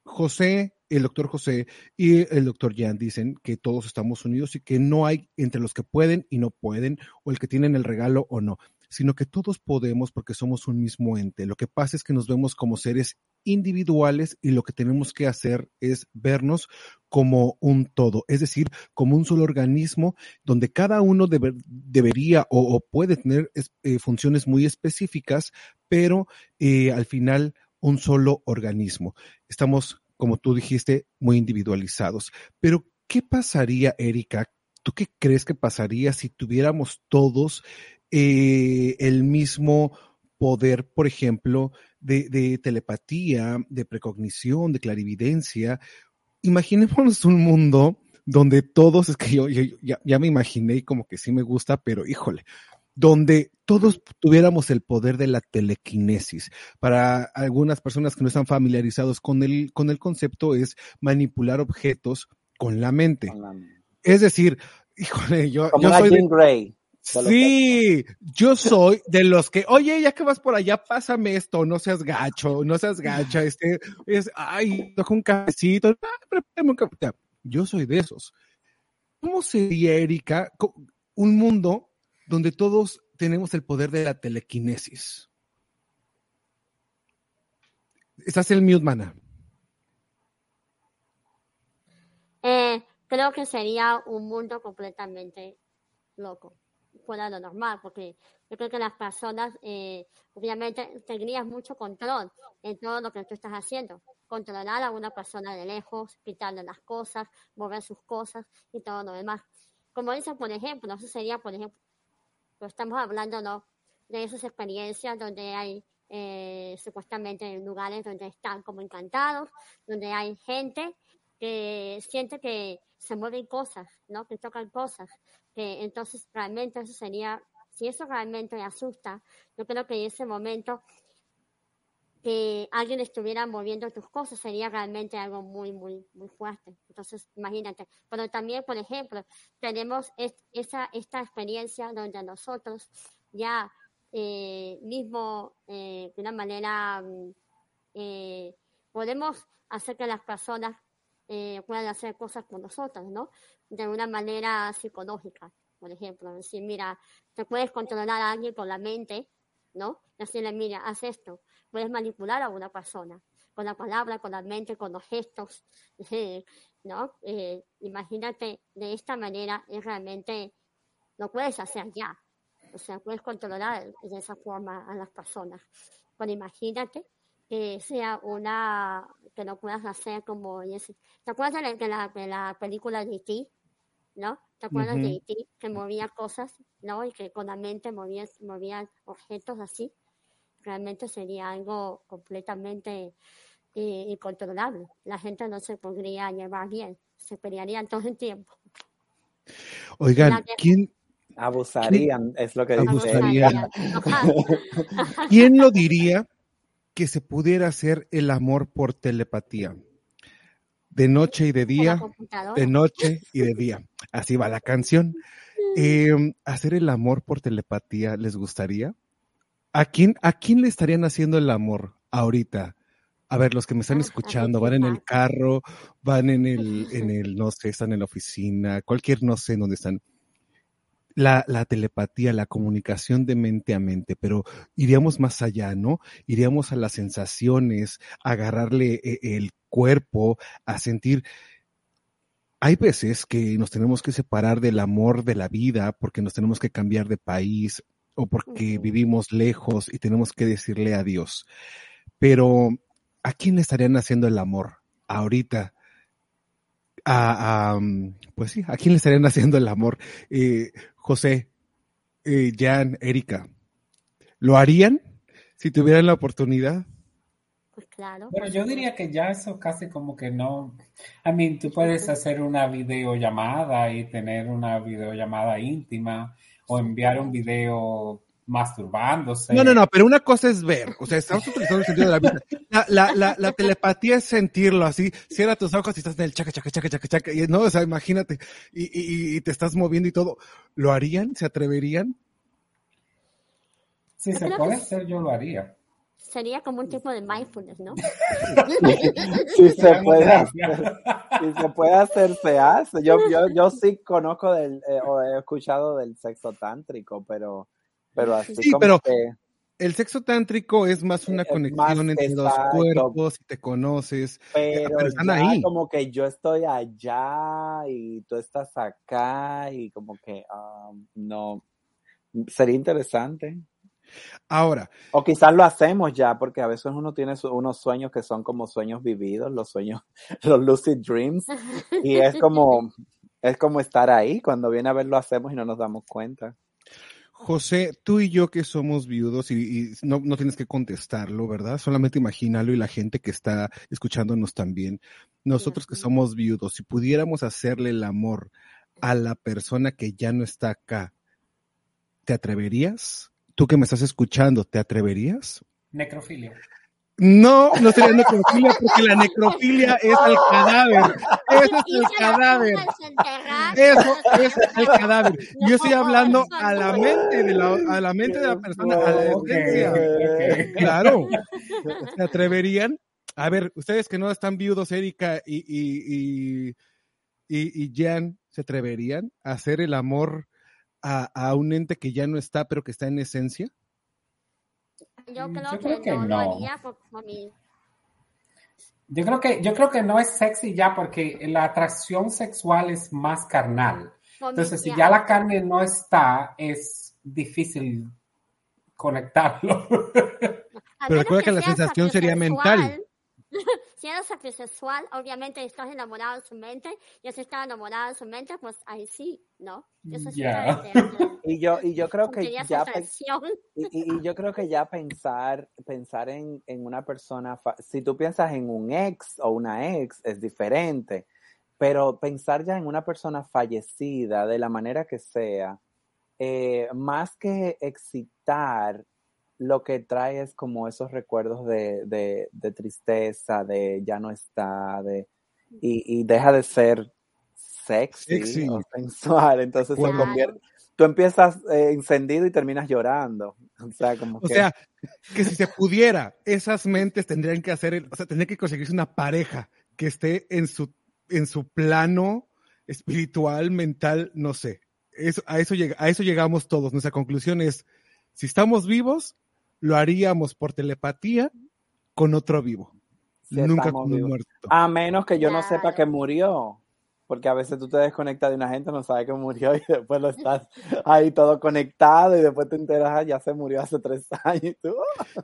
José, el doctor José y el doctor Jan dicen que todos estamos unidos y que no hay entre los que pueden y no pueden, o el que tienen el regalo o no sino que todos podemos porque somos un mismo ente. Lo que pasa es que nos vemos como seres individuales y lo que tenemos que hacer es vernos como un todo, es decir, como un solo organismo donde cada uno debería o, puede tener eh, funciones muy específicas, pero eh, al final un solo organismo. Estamos, como tú dijiste, muy individualizados. Pero, ¿qué pasaría, Erika? ¿Tú qué crees que pasaría si tuviéramos todos eh, el mismo poder, por ejemplo, de, telepatía, de precognición, de clarividencia. Imaginémonos un mundo donde todos, es que yo, ya, ya, me imaginé como que sí me gusta, pero híjole, donde todos tuviéramos el poder de la telequinesis. Para algunas personas que no están familiarizados con el, con el concepto es manipular objetos con la mente. Con la mente. Es decir, híjole, yo, Como yo soy de- Grey. Sí, yo soy de los que, oye, ya que vas por allá, pásame esto, no seas gacho, no seas gacha, este, es, ay, toca un cafecito, ah, prepárame un Yo soy de esos. ¿Cómo sería, Erika, un mundo donde todos tenemos el poder de la telequinesis? Estás en el mute, mana. Eh, creo que sería un mundo completamente loco, fuera de lo normal, porque yo creo que las personas, eh, obviamente, tendrías mucho control en todo lo que tú estás haciendo. Controlar a una persona de lejos, quitarle las cosas, mover sus cosas y todo lo demás. Como dice, por ejemplo, eso sería, por ejemplo, pues estamos hablando ¿no? de esas experiencias donde hay eh, supuestamente lugares donde están como encantados, donde hay gente que siente que se mueven cosas, ¿no? Que tocan cosas, que entonces realmente eso sería, si eso realmente asusta, yo creo que en ese momento que alguien estuviera moviendo tus cosas sería realmente algo muy, muy, muy fuerte. Entonces, imagínate. Pero también, por ejemplo, tenemos es- esa, esta experiencia donde nosotros ya eh, mismo, eh, de una manera, mm, eh, podemos hacer que las personas eh, hacer cosas con nosotros, ¿no? De una manera psicológica, por ejemplo. Decir, mira, te puedes controlar a alguien con la mente, ¿no? Decirle, mira, haz esto. Puedes manipular a una persona con la palabra, con la mente, con los gestos, ¿no? Eh, imagínate, de esta manera es realmente lo puedes hacer ya. O sea, puedes controlar de esa forma a las personas. Pero imagínate que sea una, que lo puedas hacer como, ese- ¿te acuerdas de la, de la, de la película de E.T.? ¿No? ¿Te acuerdas Ujú. de E.T. que movía cosas, ¿no? Y que con la mente movía, movía objetos así. Realmente sería algo completamente eh, incontrolable. La gente no se podría llevar bien, se pelearían todo el tiempo. Oigan, ¿quién, Abusarían, es lo que dice. Abusarían. ¿Quién lo diría que se pudiera hacer el amor por telepatía? De noche y de día, de noche y de día. Así va la canción. Eh, ¿Hacer el amor por telepatía les gustaría? ¿A quién, ¿A quién le estarían haciendo el amor ahorita? A ver, los que me están Ah, escuchando, ¿a van en el carro, van en el, en el, no sé, están en la oficina, cualquier, no sé en dónde están. La, la telepatía, la comunicación de mente a mente, pero iríamos más allá, ¿no? Iríamos a las sensaciones, a agarrarle eh, el cuerpo, a sentir. Hay veces que nos tenemos que separar del amor de la vida porque nos tenemos que cambiar de país o porque vivimos lejos y tenemos que decirle adiós. Pero, ¿a quién le estarían haciendo el amor ahorita? A, a, pues sí, ¿a quién le estarían haciendo el amor? Eh, José, eh, Jan, Erika, ¿lo harían si tuvieran la oportunidad? Pues claro. Bueno, por yo diría que ya eso casi como que no. I mean, tú puedes hacer una videollamada y tener una videollamada íntima o enviar un video masturbándose. No, no, no, pero una cosa es ver, o sea, estamos utilizando el sentido de la vista. La, la, la, la telepatía es sentirlo así, cierra tus ojos y estás en el chaca, chaca, chaca, chaca, chaca, y no, o sea, imagínate, y, y, y te estás moviendo y todo. ¿Lo harían? ¿Se atreverían? Si se puede hacer, yo lo haría. Sería como un tipo de mindfulness, ¿no? Si se puede hacer, si se puede hacer, se hace. Yo, yo, yo sí conozco del, eh, o he escuchado del sexo tántrico, pero, pero así Sí, como pero que el sexo tántrico es más una es más conexión entre dos exacto, cuerpos y te conoces, eh, pero pero están ya ahí. como que yo estoy allá y tú estás acá y como que ah, no, sería interesante. Ahora, O quizás lo hacemos ya, porque a veces uno tiene su- unos sueños que son como sueños vividos, los sueños, los lucid dreams, y es como, es como estar ahí, cuando viene a ver lo hacemos y no nos damos cuenta. José, tú y yo que somos viudos y, y no, no tienes que contestarlo, ¿verdad? Solamente imagínalo y la gente que está escuchándonos también. Nosotros que somos viudos, si pudiéramos hacerle el amor a la persona que ya no está acá, ¿te atreverías? Tú que me estás escuchando, ¿te atreverías? Necrofilia. No, no sería necrofilia porque la necrofilia es al cadáver. Eso es el cadáver. Eso es el cadáver. Yo estoy hablando a la mente de la, a la mente de la persona, a la esencia. Claro. ¿Se atreverían? A ver, ustedes que no están viudos, Erika y, y, y, y, Jan, ¿se atreverían a hacer el amor a, a un ente que ya no está, pero que está en esencia? Yo creo, que, no, lo haría por, mí. Yo creo que yo creo que no es sexy ya porque la atracción sexual es más carnal. Entonces, si ya la carne no está, es difícil conectarlo. Pero recuerda que, la sensación sería mental. Si eres sexual, obviamente estás enamorado de su mente, y si estás enamorado de su mente, pues ahí sí, ¿no? y yo y yo creo que ya y, yo creo que ya pensar pensar en, en una persona si tú piensas en un ex o una ex es diferente. Pero pensar ya en una persona fallecida de la manera que sea eh, más que excitar lo que trae es como esos recuerdos de, de, tristeza, de ya no está, de, y, y deja de ser sexy, o sensual, entonces se convierte, tú empiezas eh, encendido y terminas llorando. O sea, como o sea, que si se pudiera, esas mentes tendrían que hacer, o sea, tendría que conseguirse una pareja que esté en su, en su plano espiritual, mental, no sé. Eso, a, eso llega, a eso llegamos todos. Nuestra conclusión es, si estamos vivos, lo haríamos por telepatía con otro vivo. Nunca con un muerto. A menos que yo no sepa que murió. Porque a veces tú te desconectas de una gente, no sabes que murió y después lo estás ahí todo conectado y después te enteras, ah, ya se murió hace tres años.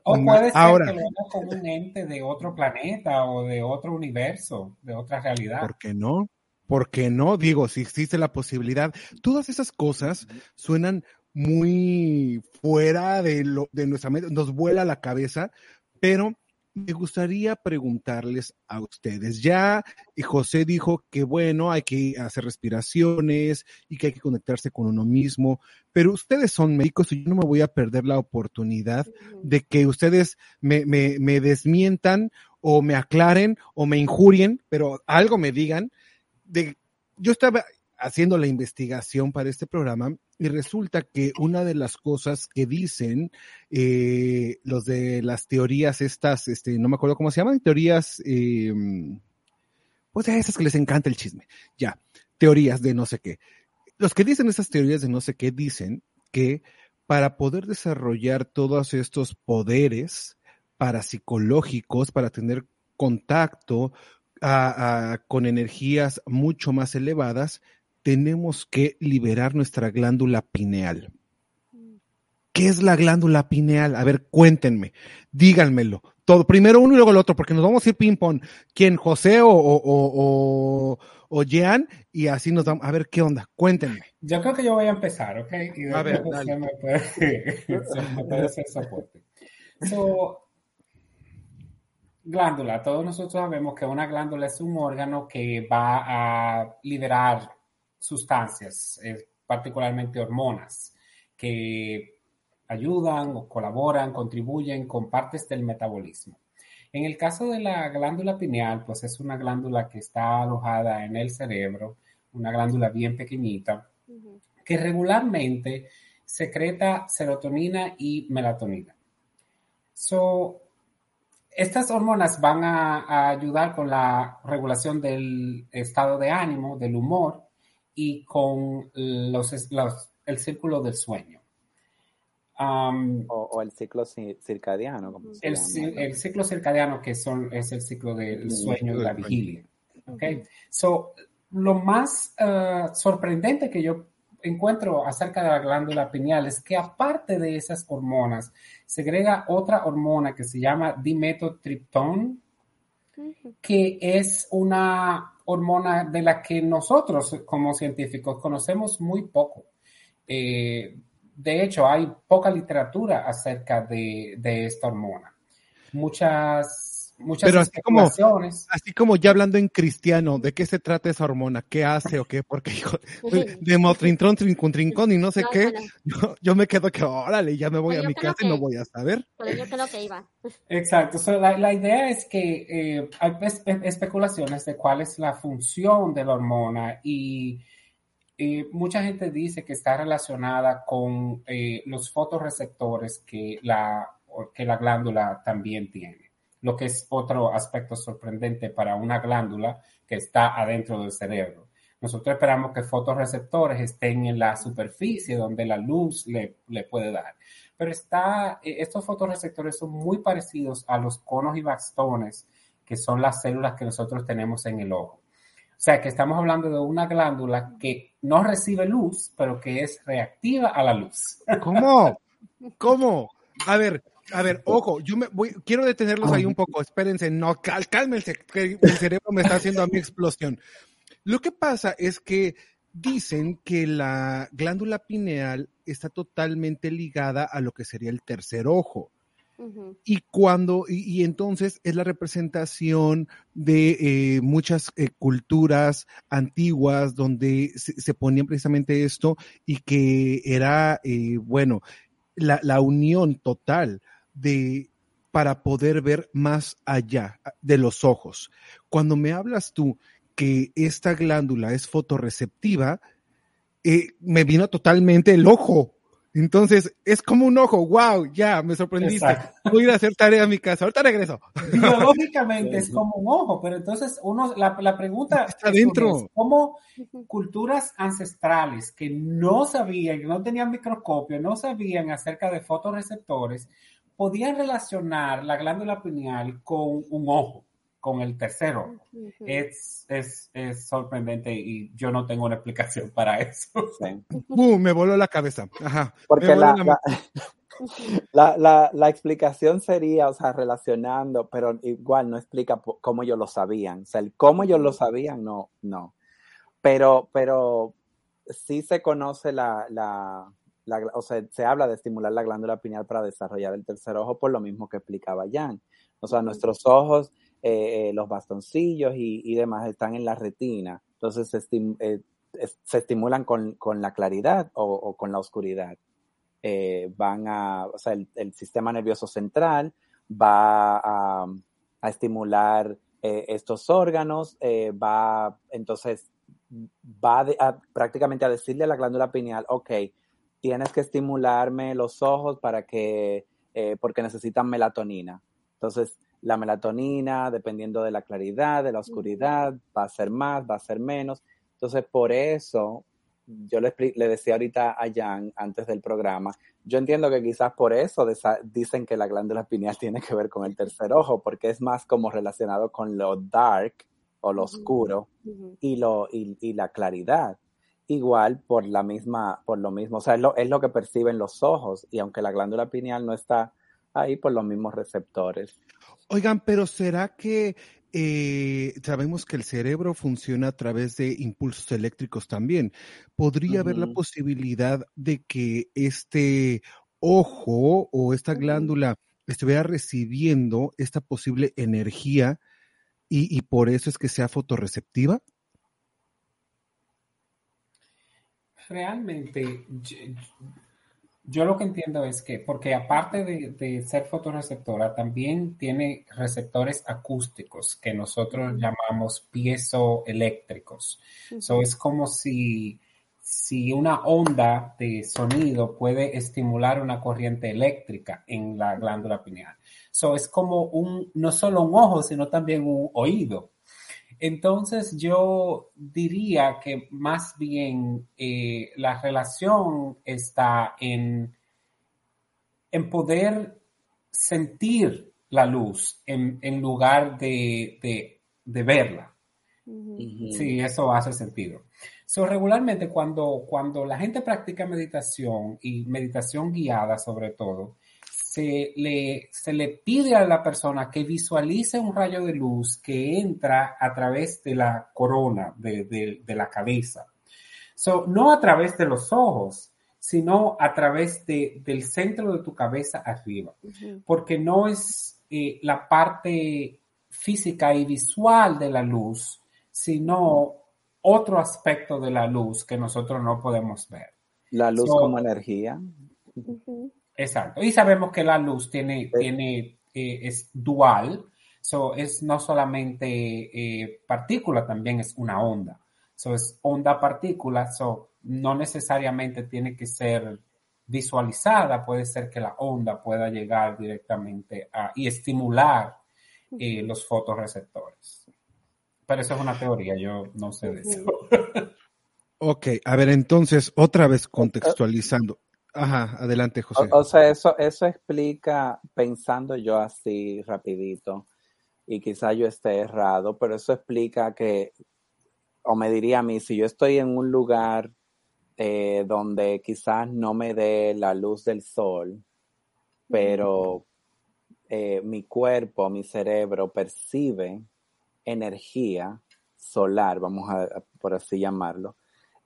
O puede ser Ahora, que lo como un ente de otro planeta o de otro universo, de otra realidad. ¿Por qué no? ¿Por qué no? Digo, si existe la posibilidad. Todas esas cosas suenan muy fuera de, lo, de nuestra mente, nos vuela la cabeza, pero me gustaría preguntarles a ustedes. Ya José dijo que bueno, hay que hacer respiraciones y que hay que conectarse con uno mismo, pero ustedes son médicos y yo no me voy a perder la oportunidad de que ustedes me, me, me desmientan o me aclaren o me injurien, pero algo me digan de yo estaba haciendo la investigación para este programa y resulta que una de las cosas que dicen eh, los de las teorías estas, este, no me acuerdo cómo se llaman, teorías, eh, pues a esas que les encanta el chisme, ya, teorías de no sé qué. Los que dicen esas teorías de no sé qué dicen que para poder desarrollar todos estos poderes parapsicológicos, para tener contacto con energías mucho más elevadas, tenemos que liberar nuestra glándula pineal. ¿Qué es la glándula pineal? A ver, cuéntenme, díganmelo. Todo, primero uno y luego el otro, porque nos vamos a ir ping-pong. ¿Quién? ¿José o, o, o, o, Jean? Y así nos vamos. A ver, ¿qué onda? Cuéntenme. Yo creo que yo voy a empezar, ¿ok? Y a ver, José me puede, me puede hacer soporte. So, glándula. Todos nosotros sabemos que una glándula es un órgano que va a liberar sustancias, eh, particularmente hormonas, que ayudan o colaboran, contribuyen con partes del metabolismo. En el caso de la glándula pineal, pues es una glándula que está alojada en el cerebro, una glándula bien pequeñita, que regularmente secreta serotonina y melatonina. So, estas hormonas van a, ayudar con la regulación del estado de ánimo, del humor y con los, el círculo del sueño. o, el ciclo circadiano. el, el, ciclo circadiano, que son, es el ciclo del sueño y la vigilia. Okay. So, lo más uh, sorprendente que yo encuentro acerca de la glándula pineal es que aparte de esas hormonas, segrega otra hormona que se llama dimetotriptón, que es una hormona de la que nosotros como científicos conocemos muy poco. Eh, de hecho, hay poca literatura acerca de, esta hormona. Muchas muchas Pero así como, especulaciones. así como ya hablando en cristiano, ¿de qué se trata esa hormona? ¿Qué hace o qué? Porque hijo, de motrintron, trincun, trincón y no sé No, qué, yo, yo me quedo que, órale, ya me voy Pero a mi casa y no voy a saber. Pero yo creo que iba. Exacto. So, la, la idea es que eh, hay espe- especulaciones de cuál es la función de la hormona y eh, mucha gente dice que está relacionada con eh, los fotorreceptores que la, que la glándula también tiene, lo que es otro aspecto sorprendente para una glándula que está adentro del cerebro. Nosotros esperamos que fotorreceptores estén en la superficie donde la luz le, le puede dar. Pero está, eh, estos fotorreceptores son muy parecidos a los conos y bastones, que son las células que nosotros tenemos en el ojo. O sea, que estamos hablando de una glándula que no recibe luz, pero que es reactiva a la luz. ¿Cómo? ¿Cómo? A ver, a ver, ojo, yo me voy, quiero detenerlos ahí un poco, espérense, no, cal- cálmense, que el cerebro me está haciendo a mi explosión. Lo que pasa es que dicen que la glándula pineal está totalmente ligada a lo que sería el tercer ojo. Y cuando, y, y entonces es la representación de eh, muchas eh, culturas antiguas donde se, se ponían precisamente esto y que era, eh, bueno, la, la unión total de para poder ver más allá de los ojos. Cuando me hablas tú que esta glándula es fotorreceptiva, eh, me vino totalmente el ojo. Entonces, es como un ojo, wow, ya, me sorprendiste. Exacto. Voy a ir a hacer tarea a mi casa, ahorita regreso. Biológicamente es como un ojo, pero entonces uno, la, la pregunta Está es, dentro. es cómo culturas ancestrales que no sabían, que no tenían microscopio, no sabían acerca de fotorreceptores, podían relacionar la glándula pineal con un ojo, con el tercer ojo. Es, es, es sorprendente y yo no tengo una explicación para eso. ¡Bum! Me voló la cabeza. Ajá. Porque la, la- la, la, la, la explicación sería, o sea, relacionando, pero igual no explica cómo ellos lo sabían. O sea, el cómo ellos lo sabían, no, no. Pero, pero sí se conoce la, la, la- o sea, se habla de estimular la glándula pineal para desarrollar el tercer ojo por lo mismo que explicaba Jan. O sea, nuestros ojos, eh, eh, los bastoncillos y, y demás están en la retina. Entonces se, estim- eh, se estimulan con, con la claridad o, o con la oscuridad. Van a, o sea, el, el sistema nervioso central va a, a estimular estos órganos, va, entonces, va de- a- prácticamente a decirle a la glándula pineal, ok, tienes que estimularme los ojos para que, eh, porque necesitan melatonina. Entonces, la melatonina, dependiendo de la claridad, de la oscuridad, va a ser más, va a ser menos. Entonces, por eso, yo le, le decía ahorita a Jan antes del programa, yo entiendo que quizás por eso dicen que la glándula pineal tiene que ver con el tercer ojo, porque es más como relacionado con lo dark o lo oscuro y, lo, y, y la claridad. Igual por la misma, por lo mismo, o sea, es lo, es lo que perciben los ojos, y aunque la glándula pineal no está ahí por los mismos receptores. Oigan, pero ¿será que eh, sabemos que el cerebro funciona a través de impulsos eléctricos también? ¿Podría haber la posibilidad de que este ojo o esta glándula estuviera recibiendo esta posible energía y, y por eso es que sea fotorreceptiva? Realmente, yo, yo lo que entiendo es que, porque aparte de, de ser fotorreceptora, también tiene receptores acústicos que nosotros llamamos piezoeléctricos. So, es como si, si una onda de sonido puede estimular una corriente eléctrica en la glándula pineal. So, es como un, no solo un ojo, sino también un oído. Entonces yo diría que más bien eh, la relación está en, en poder sentir la luz en, en lugar de, de- de verla. Ujú. Sí, eso hace sentido. So, regularmente cuando, cuando la gente practica meditación y meditación guiada sobre todo, se le, se le pide a la persona que visualice un rayo de luz que entra a través de la corona de, de- de la cabeza. So, no a través de los ojos, sino a través de- del centro de tu cabeza arriba porque no es eh, la parte física y visual de la luz, sino otro aspecto de la luz que nosotros no podemos ver. La luz So- como energía. Exacto. Y sabemos que la luz tiene, tiene eh, es dual. So, es no solamente eh, partícula, también es una onda. So, es onda partícula. So, no necesariamente tiene que ser visualizada. Puede ser que la onda pueda llegar directamente a, y estimular eh, los fotorreceptores. Pero eso es una teoría. Yo no sé de eso. Ok, a ver, entonces, otra vez contextualizando. Ajá, adelante, José. O, o sea, eso, eso explica, pensando yo así rapidito, y quizá yo esté errado, pero eso explica que, o me diría a mí, si yo estoy en un lugar eh, donde quizás no me dé la luz del sol, pero eh, mi cuerpo, mi cerebro percibe energía solar, vamos a, a- por así llamarlo,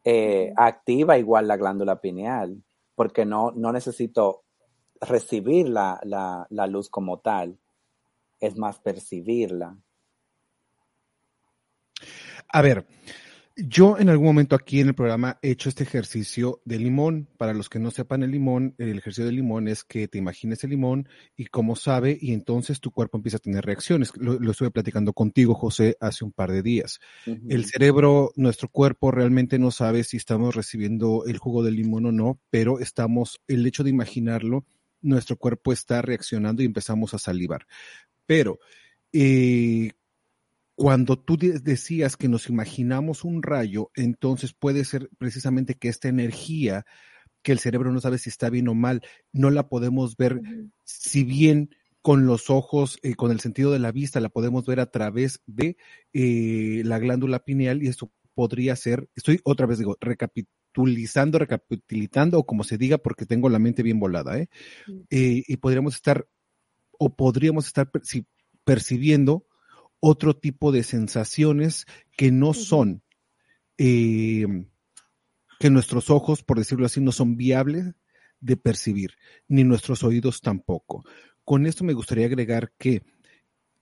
eh, activa igual la glándula pineal, porque no, no necesito recibir la, la, la luz como tal, es más percibirla. A ver, yo en algún momento aquí en el programa he hecho este ejercicio de limón. Para los que no sepan el limón, el ejercicio del limón es que te imagines el limón y cómo sabe y entonces tu cuerpo empieza a tener reacciones. Lo, lo estuve platicando contigo, José, hace un par de días. El cerebro, nuestro cuerpo realmente no sabe si estamos recibiendo el jugo del limón o no, pero estamos, el hecho de imaginarlo, nuestro cuerpo está reaccionando y empezamos a salivar. Pero eh, cuando tú de- decías que nos imaginamos un rayo, entonces puede ser precisamente que esta energía que el cerebro no sabe si está bien o mal, no la podemos ver, si bien con los ojos, eh, con el sentido de la vista, la podemos ver a través de eh, la glándula pineal y esto podría ser, estoy otra vez digo, recapitulizando, recapitulando o como se diga porque tengo la mente bien volada, ¿eh? Eh, y podríamos estar o podríamos estar perci- percibiendo otro tipo de sensaciones que no son, eh, que nuestros ojos, por decirlo así, no son viables de percibir, ni nuestros oídos tampoco. Con esto me gustaría agregar que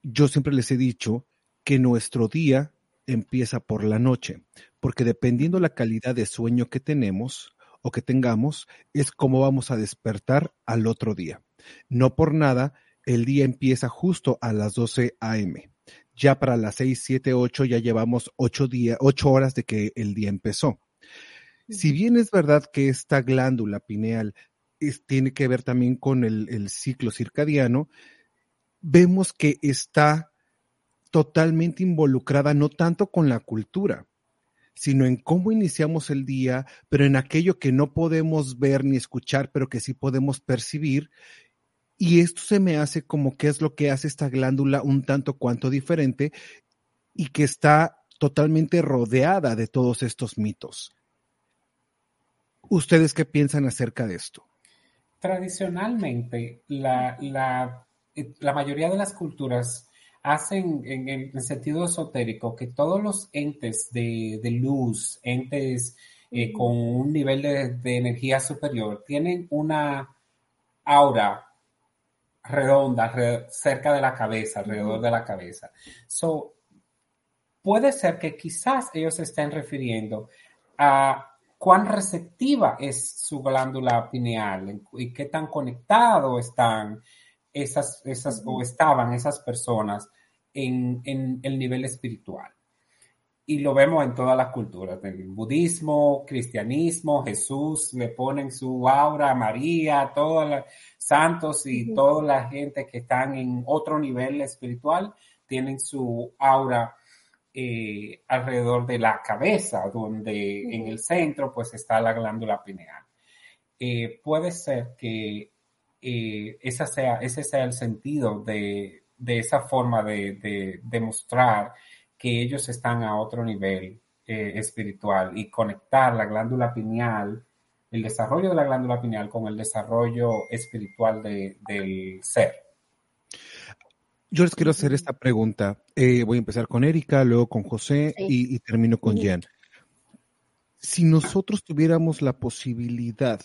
yo siempre les he dicho que nuestro día empieza por la noche, porque dependiendo la calidad de sueño que tenemos o que tengamos, es como vamos a despertar al otro día. No por nada, el día empieza justo a las 12 a.m. Ya para las 6, 7, 8 ya llevamos 8, días, 8 horas de que el día empezó. Si bien es verdad que esta glándula pineal es- tiene que ver también con el, el ciclo circadiano, vemos que está totalmente involucrada no tanto con la cultura, sino en cómo iniciamos el día, pero en aquello que no podemos ver ni escuchar, pero que sí podemos percibir. Y esto se me hace como que es lo que hace esta glándula un tanto cuanto diferente y que está totalmente rodeada de todos estos mitos. ¿Ustedes qué piensan acerca de esto? Tradicionalmente, la, la, eh, mayoría de las culturas hacen en el en sentido esotérico que todos los entes de, de luz, entes eh, con un nivel de, de energía superior, tienen una aura redonda cerca de la cabeza, alrededor de la cabeza. So, puede ser que quizás ellos se estén refiriendo a cuán receptiva es su glándula pineal y qué tan conectado están esas, esas o estaban esas personas en, en el nivel espiritual. Y lo vemos en todas las culturas, en el budismo, cristianismo, Jesús le ponen su aura a María, todos los santos y toda la gente que están en otro nivel espiritual tienen su aura eh, alrededor de la cabeza, donde en el centro pues está la glándula pineal. Eh, puede ser que eh, esa sea, ese sea el sentido de, de esa forma de, de demostrar que ellos están a otro nivel eh, espiritual y conectar la glándula pineal, el desarrollo de la glándula pineal con el desarrollo espiritual de- del ser. Yo les quiero hacer esta pregunta. Eh, voy a empezar con Erika, luego con José Sí. y, y termino con. Jan. Si nosotros tuviéramos la posibilidad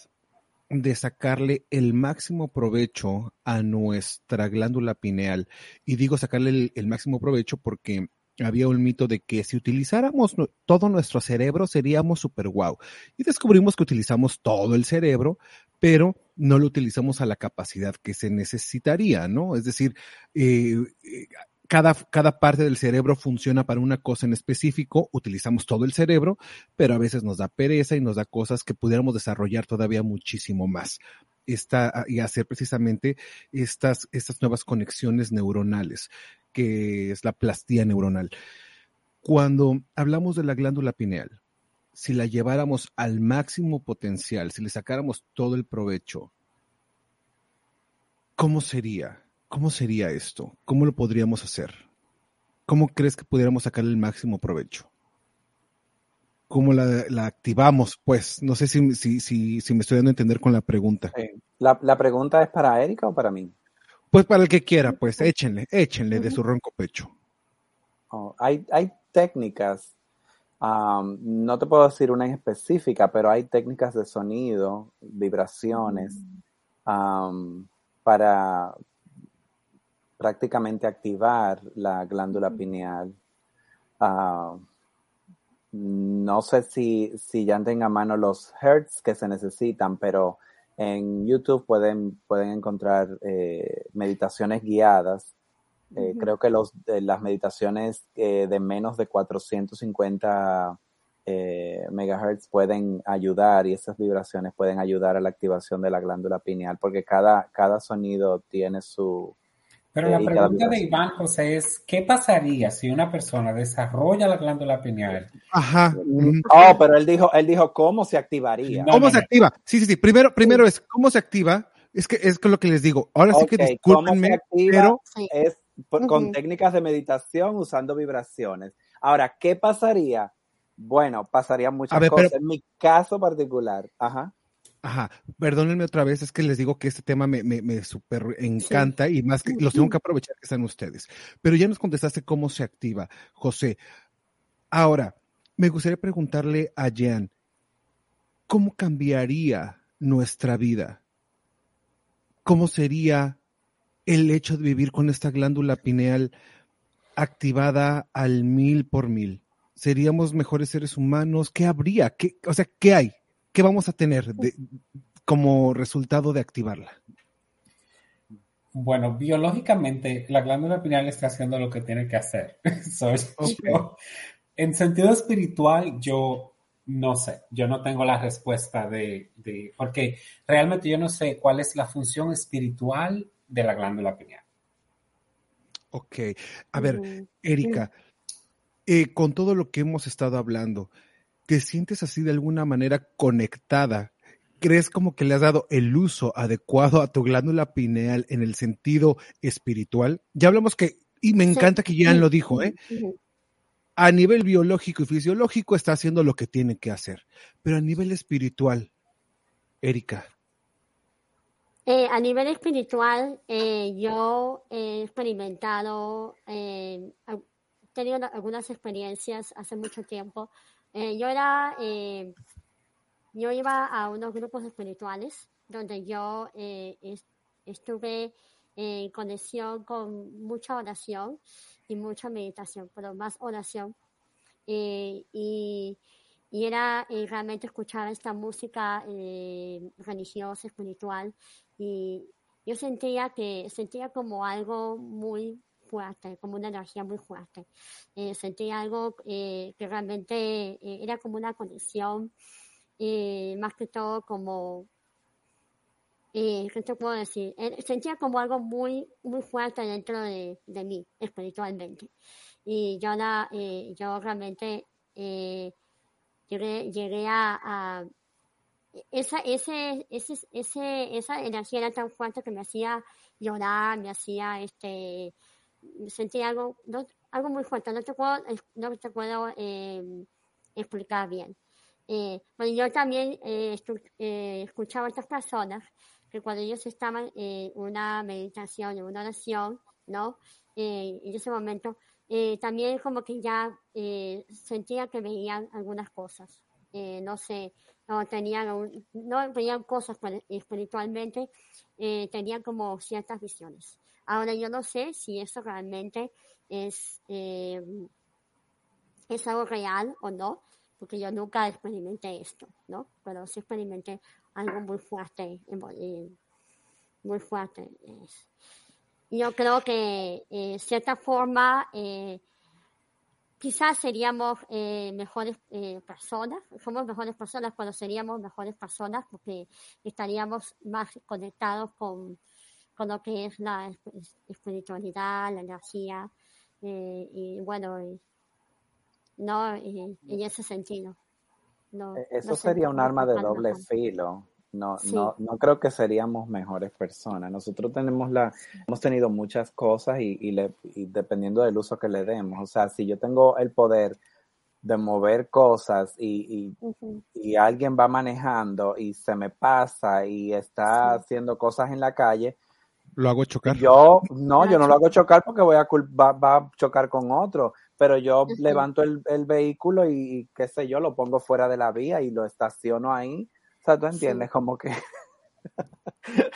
de sacarle el máximo provecho a nuestra glándula pineal. Y digo sacarle el, el máximo provecho porque había un mito de que si utilizáramos todo nuestro cerebro seríamos super guau. Y descubrimos que utilizamos todo el cerebro, pero no lo utilizamos a la capacidad que se necesitaría, ¿no? Es decir, eh, eh, cada, cada parte del cerebro funciona para una cosa en específico, utilizamos todo el cerebro, pero a veces nos da pereza y nos da cosas que pudiéramos desarrollar todavía muchísimo más. Esta, y hacer precisamente estas, estas nuevas conexiones neuronales, que es la plastía neuronal. Cuando hablamos de la glándula pineal, si la lleváramos al máximo potencial, si le sacáramos todo el provecho, ¿cómo sería? ¿Cómo sería esto? ¿Cómo lo podríamos hacer? ¿Cómo crees que pudiéramos sacarle el máximo provecho? ¿Cómo la, la activamos? Pues no sé si, si, si, si me estoy dando a entender con la pregunta. La, la pregunta es para Erika o para mí? Pues para el que quiera, pues échenle, échenle de su ronco pecho. Oh, hay, hay técnicas, um, no te puedo decir una en específica, pero hay técnicas de sonido, vibraciones, um, para prácticamente activar la glándula pineal. Ah, no sé si, si ya tengan a mano los hertz que se necesitan, pero en YouTube pueden, pueden encontrar eh, meditaciones guiadas. Eh. Creo que los, de las meditaciones eh, de menos de 450 eh, megahertz pueden ayudar y esas vibraciones pueden ayudar a la activación de la glándula pineal porque cada, cada sonido tiene su... Pero la pregunta de. Iván José es, ¿qué pasaría si una persona desarrolla la glándula pineal? Ajá. Oh, pero él dijo, él dijo cómo se activaría. ¿Cómo se activa? Sí, sí, sí. Primero, primero es cómo se activa. Es que es lo que les digo. Ahora sí que Ok, ¿cómo se discúlpenme, activa? pero Es por- con técnicas de meditación usando vibraciones. Ahora, ¿qué pasaría? Bueno, pasarían muchas ver, cosas. pero- En mi caso particular, ajá. Ajá, perdónenme otra vez, es que les digo que este tema me, me, me súper encanta y más que los tengo que aprovechar que están ustedes. Pero ya nos contestaste cómo se activa, José. Ahora, me gustaría preguntarle a Jan, ¿cómo cambiaría nuestra vida? ¿Cómo sería el hecho de vivir con esta glándula pineal activada al mil por mil? ¿Seríamos mejores seres humanos? ¿Qué habría? ¿Qué, o sea, ¿qué hay? ¿Qué vamos a tener de- como resultado de activarla? Bueno, biológicamente la glándula pineal está haciendo lo que tiene que hacer. Yo- en sentido espiritual, yo no sé, yo no tengo la respuesta de, de- porque realmente yo no sé cuál es la función espiritual de la glándula pineal. Ok, a ver, Erika, eh, con todo lo que hemos estado hablando, ¿te sientes así de alguna manera conectada? ¿Crees como que le has dado el uso adecuado a tu glándula pineal en el sentido espiritual? Ya hablamos que, y me encanta que Jan lo dijo, ¿eh? A nivel biológico y fisiológico está haciendo lo que tiene que hacer, pero a nivel espiritual, Erika, Eh, a nivel espiritual, eh, yo he experimentado, eh, he tenido una- algunas experiencias hace mucho tiempo. Eh, yo era, eh, yo iba a unos grupos espirituales donde yo eh, es- estuve en conexión con mucha oración y mucha meditación, pero más oración. Eh, y, y era eh, realmente escuchar esta música religiosa, espiritual, y yo sentía que sentía como algo muy fuerte, como una energía muy fuerte. Eh, sentía algo eh, que realmente eh, era como una conexión, eh, más que todo como eh, ¿qué te puedo decir? Sentía como algo muy, muy fuerte dentro de, de mí, espiritualmente. Y yo, la, yo realmente llegué, llegué a, a- esa, ese, ese, ese, esa energía era tan fuerte que me hacía llorar, me hacía, este, sentía algo, no- algo muy fuerte, no te puedo, no te puedo eh, explicar bien. Eh, bueno, yo también eh, eh, escuchaba a estas personas que cuando ellos estaban en una meditación, en una oración, ¿no? En ese momento, también como que ya sentía que veían algunas cosas. No sé, o tenían, no veían cosas espiritualmente, tenían como ciertas visiones. Ahora yo no sé si eso realmente es, eh, es algo real o no, porque yo nunca experimenté esto, ¿no? Pero sí experimenté algo muy fuerte, muy fuerte. Yo creo que, eh, cierta forma, eh, quizás seríamos eh, mejores eh, personas, somos mejores personas cuando seríamos mejores personas porque estaríamos más conectados con, con lo que es la esp- espiritualidad, la energía, eh, y bueno, y- no eh, en ese sentido. No, Eh, Eso no sería un arma de doble filo. No, Sí. no, no creo que seríamos mejores personas. Nosotros tenemos la, hemos tenido muchas cosas y, y, le- y dependiendo del uso que le demos. O sea, si yo tengo el poder de mover cosas y, y, alguien va manejando y se me pasa y está Sí. haciendo cosas en la calle, Lo hago chocar. yo no, yo no lo hago choca. chocar porque voy a cul- va, va a chocar con otro, pero yo levanto el, el vehículo y, y qué sé yo, lo pongo fuera de la vía y lo estaciono ahí. O sea, tú Sí. entiendes como que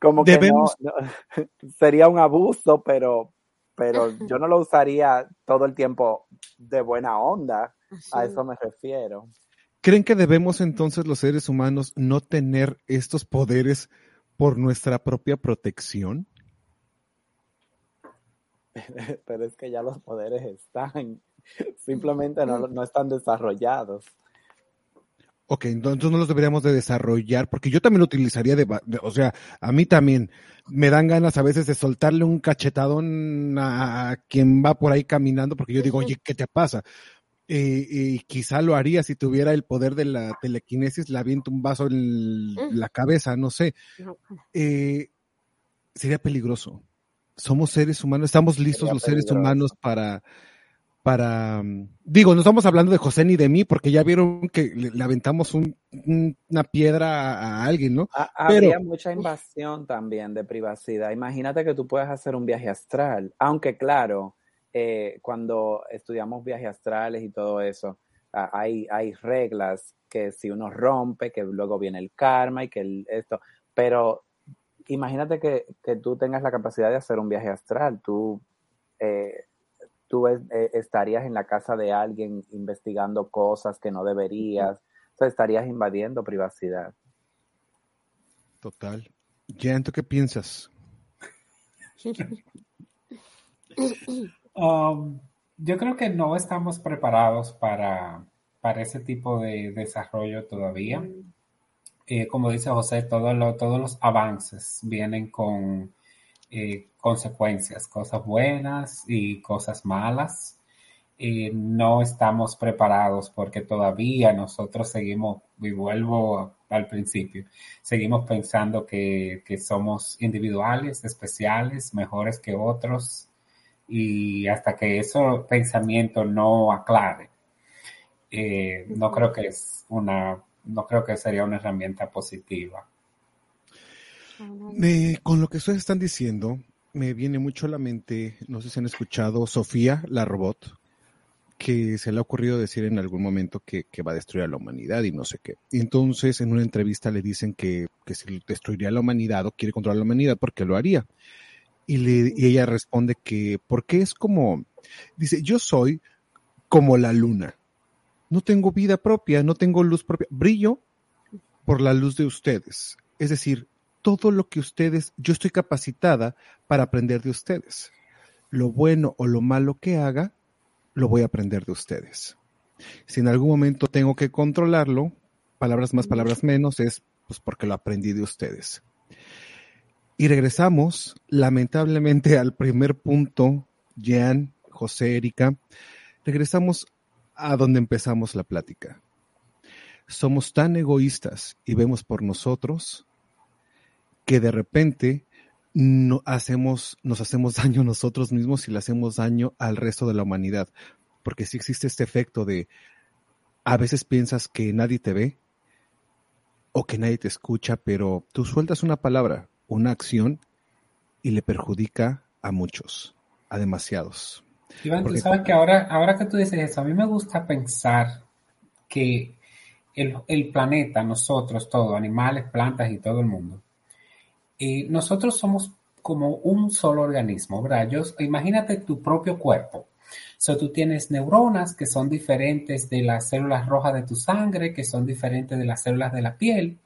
como que no, Debemos, no- sería un abuso, pero pero yo no lo usaría todo el tiempo de buena onda. A eso me refiero. ¿creen que debemos entonces los seres humanos no tener estos poderes por nuestra propia protección? Pero es que ya los poderes están, simplemente no, no están desarrollados. Ok, entonces no los deberíamos de desarrollar, porque yo también lo utilizaría de, va- de- o sea, a mí también me dan ganas a veces de soltarle un cachetadón a, a quien va por ahí caminando, porque yo digo, oye, ¿qué te pasa? Eh, y quizá lo haría si tuviera el poder de la telequinesis, le aviento un vaso en la cabeza, no sé. Eh, sería peligroso. Somos seres humanos, estamos listos Sería los seres peligroso. humanos para, para, mm, digo, no estamos hablando de José ni de mí, porque ya vieron que le, le aventamos un- un- una piedra a, a alguien, ¿no? Pero- Habría mucha invasión también de privacidad. Imagínate que tú puedes hacer un viaje astral, aunque claro, eh, cuando estudiamos viajes astrales y todo eso, ah, hay, hay reglas que si uno rompe, que luego viene el karma y que el- esto, pero imagínate que, que tú tengas la capacidad de hacer un viaje astral, tú, eh, tú es- eh, estarías en la casa de alguien investigando cosas que no deberías, o sea, estarías invadiendo privacidad. Total. Jan, ¿tú qué piensas? Um, yo creo que no estamos preparados para, para ese tipo de desarrollo todavía. Eh, como dice José, todo lo- todos los avances vienen con eh, consecuencias, cosas buenas y cosas malas. Eh, no estamos preparados porque todavía nosotros seguimos, y vuelvo al principio, seguimos pensando que, que somos individuales, especiales, mejores que otros y hasta que ese pensamiento no aclare, eh, no creo que es una, no creo que sería una herramienta positiva. Con lo que ustedes están diciendo, me viene mucho a la mente, no sé si han escuchado, Sofía, la robot, que se le ha ocurrido decir en algún momento que, que va a destruir a la humanidad y no sé qué. Y entonces en una entrevista le dicen que, que si destruiría la humanidad o quiere controlar la humanidad, ¿por qué lo haría? Y, le, y ella responde que, porque es como, dice, yo soy como la luna. No tengo vida propia, no tengo luz propia. Brillo por la luz de ustedes. Es decir, todo lo que ustedes, yo estoy capacitada para aprender de ustedes. Lo bueno o lo malo que haga, lo voy a aprender de ustedes. Si en algún momento tengo que controlarlo, palabras más, palabras menos, es pues porque lo aprendí de ustedes. Y regresamos, lamentablemente, al primer punto, Jean, José, Erika, regresamos a donde empezamos la plática. Somos tan egoístas y vemos por nosotros que de repente no hacemos, nos hacemos daño nosotros mismos y le hacemos daño al resto de la humanidad. Porque si existe este efecto de a veces piensas que nadie te ve o que nadie te escucha, pero tú sueltas una palabra, una acción y le perjudica a muchos, a demasiados. Iván, Porque- tú sabes que ahora, ahora que tú dices eso, a mí me gusta pensar que el, el planeta, nosotros, todos, animales, plantas y todo el mundo, eh, nosotros somos como un solo organismo, ¿verdad? Yo, imagínate tu propio cuerpo. So, tú tienes neuronas que son diferentes de las células rojas de tu sangre, que son diferentes de las células de la piel,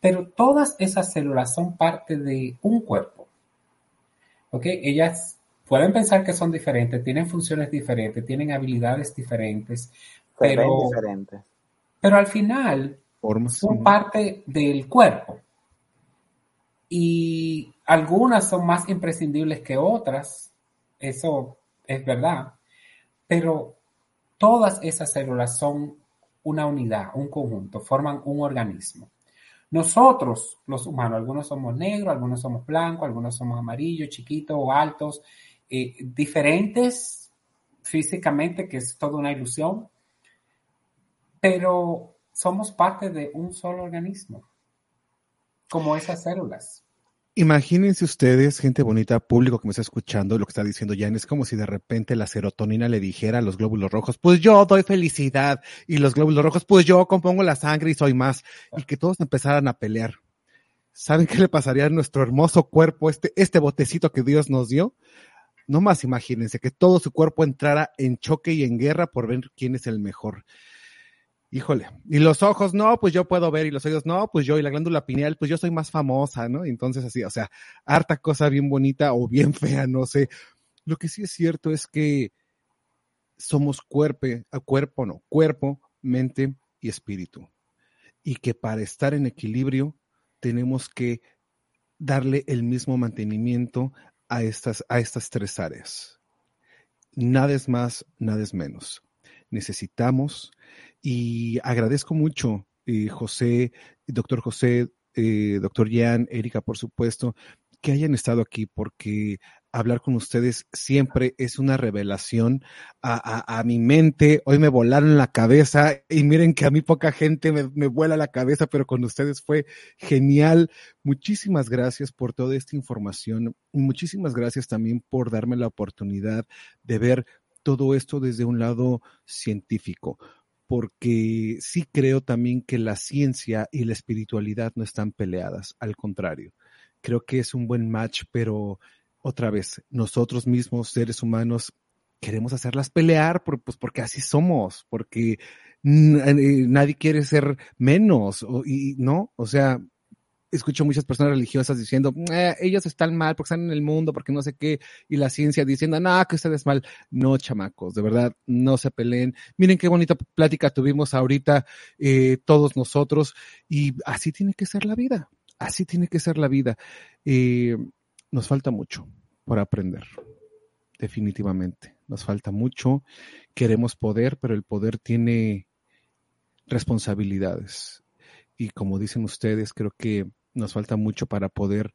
pero todas esas células son parte de un cuerpo. ¿Ok? Ellas pueden pensar que son diferentes, tienen funciones diferentes, tienen habilidades diferentes, pero, diferentes. pero al final Formas, son parte del cuerpo. Y algunas son más imprescindibles que otras, eso es verdad, pero todas esas células son una unidad, un conjunto, forman un organismo. Nosotros, los humanos, algunos somos negros, algunos somos blancos, algunos somos amarillos, chiquitos o altos, eh, diferentes físicamente, que es toda una ilusión, pero somos parte de un solo organismo, como esas células. Imagínense ustedes, gente bonita, público que me está escuchando, lo que está diciendo Jan, es como si de repente la serotonina le dijera a los glóbulos rojos, pues yo doy felicidad, y los glóbulos rojos, pues yo compongo la sangre y soy más, y que todos empezaran a pelear. ¿Saben qué le pasaría a nuestro hermoso cuerpo, este, este botecito que Dios nos dio? No más imagínense que todo su cuerpo entrara en choque y en guerra por ver quién es el mejor. Híjole, y los ojos, no, pues yo puedo ver, y los oídos, no, pues yo, y la glándula pineal, pues yo soy más famosa, ¿no? Entonces así, o sea, harta cosa bien bonita o bien fea, no sé. Lo que sí es cierto es que somos cuerpo, cuerpo, no, cuerpo, mente y espíritu. Y que para estar en equilibrio tenemos que darle el mismo mantenimiento a estas, a estas tres áreas. Nada es más, nada es menos. Necesitamos y agradezco mucho, eh, José, doctor José, eh, doctor Jan, Erika, por supuesto, que hayan estado aquí porque hablar con ustedes siempre es una revelación a, a, a, mi mente. Hoy me volaron la cabeza y miren que a mí poca gente me, me, vuela la cabeza, pero con ustedes fue genial. Muchísimas gracias por toda esta información. Muchísimas gracias también por darme la oportunidad de ver todo esto desde un lado científico porque sí creo también que la ciencia y la espiritualidad no están peleadas, al contrario. Creo que es un buen match, pero otra vez, nosotros mismos, seres humanos, queremos hacerlas pelear, pues porque así somos, porque nadie quiere ser menos, o, y no, o sea, escucho muchas personas religiosas diciendo, eh, ellos están mal porque están en el mundo, porque no sé qué, y la ciencia diciendo, no, que ustedes mal. No, chamacos, de verdad, no se peleen. Miren qué bonita plática tuvimos ahorita eh, todos nosotros, y así tiene que ser la vida, así tiene que ser la vida. Eh, nos falta mucho por aprender, definitivamente. Nos falta mucho, queremos poder, pero el poder tiene responsabilidades. Y como dicen ustedes, creo que nos falta mucho para poder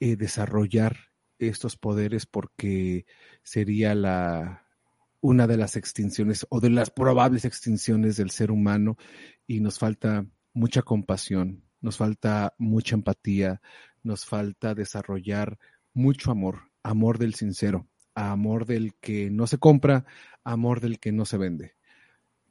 eh, desarrollar estos poderes porque sería la una de las extinciones o de las probables extinciones del ser humano y nos falta mucha compasión, nos falta mucha empatía, nos falta desarrollar mucho amor, amor del sincero, amor del que no se compra, amor del que no se vende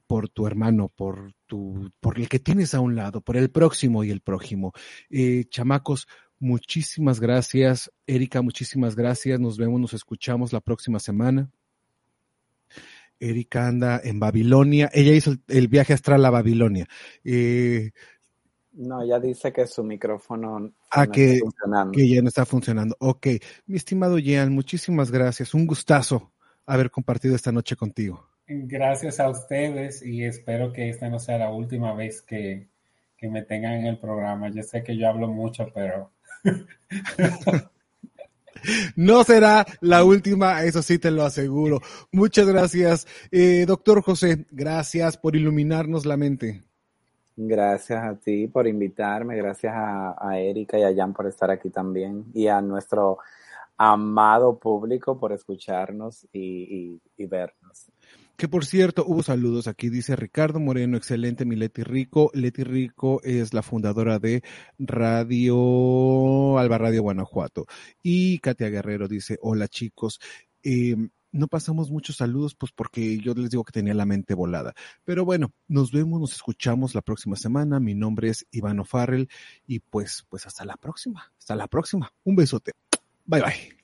por tu hermano, por tu, por el que tienes a un lado, por el próximo y el prójimo. Eh, chamacos, muchísimas gracias. Erika, muchísimas gracias. Nos vemos, nos escuchamos la próxima semana. Erika anda en Babilonia. Ella hizo el, el viaje astral a Babilonia. Eh, no, ella dice que su micrófono ah, no que, está funcionando. que ya no está funcionando. Ok, mi estimado Jean, muchísimas gracias. Un gustazo haber compartido esta noche contigo. Gracias a ustedes y espero que esta no sea la última vez que, que me tengan en el programa. Yo sé que yo hablo mucho, pero... no será la última, eso sí te lo aseguro. Muchas gracias. Eh, doctor José, gracias por iluminarnos la mente. Gracias a ti por invitarme, gracias a, a Erika y a Jan por estar aquí también y a nuestro amado público por escucharnos y, y, y vernos. Que por cierto, hubo saludos aquí, dice Ricardo Moreno, excelente, mi Leti Rico. Leti Rico es la fundadora de Radio Alba Radio Guanajuato. Y Katia Guerrero dice, hola chicos. Eh, no pasamos muchos saludos, pues porque yo les digo que tenía la mente volada. Pero bueno, nos vemos, nos escuchamos la próxima semana. Mi nombre es Ivano Farrell y pues, pues hasta la próxima. Hasta la próxima. Un besote. Bye bye.